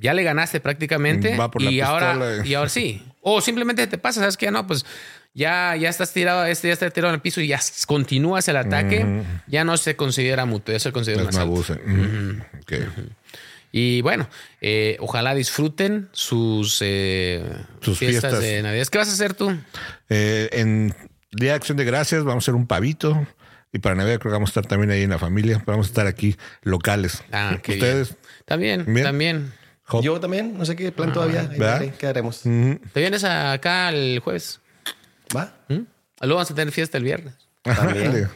ya le ganaste prácticamente Va por la y ahora pistola. y ahora sí. O simplemente te pasa, ¿sabes qué? No, pues ya, ya estás tirado, este ya está tirado en el piso y ya continúas el ataque, ya no se considera mutuo, ya se considera Es un abuso. Mm, ok. Y bueno, eh, ojalá disfruten sus, eh, Sus fiestas, fiestas. de Navidad. ¿Qué vas a hacer tú? Eh, en Día de Acción de Gracias vamos a hacer un pavito. Y para Navidad creo que vamos a estar también ahí en la familia. pero Vamos a estar aquí locales. Ah, qué Ustedes. bien. También, Bien. también. Yo también, no sé qué plan todavía. Ahí ¿verdad? veré ¿Qué haremos? ¿Te vienes a- acá el jueves? ¿Va? ¿Mm? Luego vamos a tener fiesta el viernes.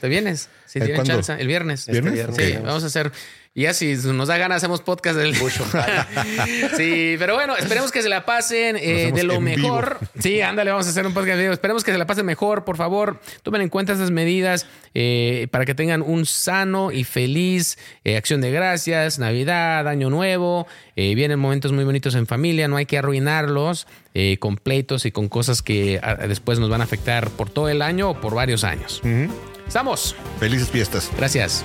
¿Te vienes? Si ¿Eh, tienes chance. El viernes. Este ¿Viernes? viernes. Sí, vamos a hacer. Y ya si nos da ganas, hacemos podcast del. sí, pero bueno, esperemos que se la pasen eh, de lo mejor. Sí, ándale, vamos a hacer un podcast en vivo. Esperemos que se la pasen mejor, por favor. Tomen en cuenta esas medidas eh, para que tengan un sano y feliz eh, acción de gracias, Navidad, Año Nuevo. Vienen momentos muy bonitos en familia, no hay que arruinarlos con pleitos y con cosas que ah, después nos van a afectar por todo el año o por varios años. Ujú. Estamos. Felices fiestas. Gracias.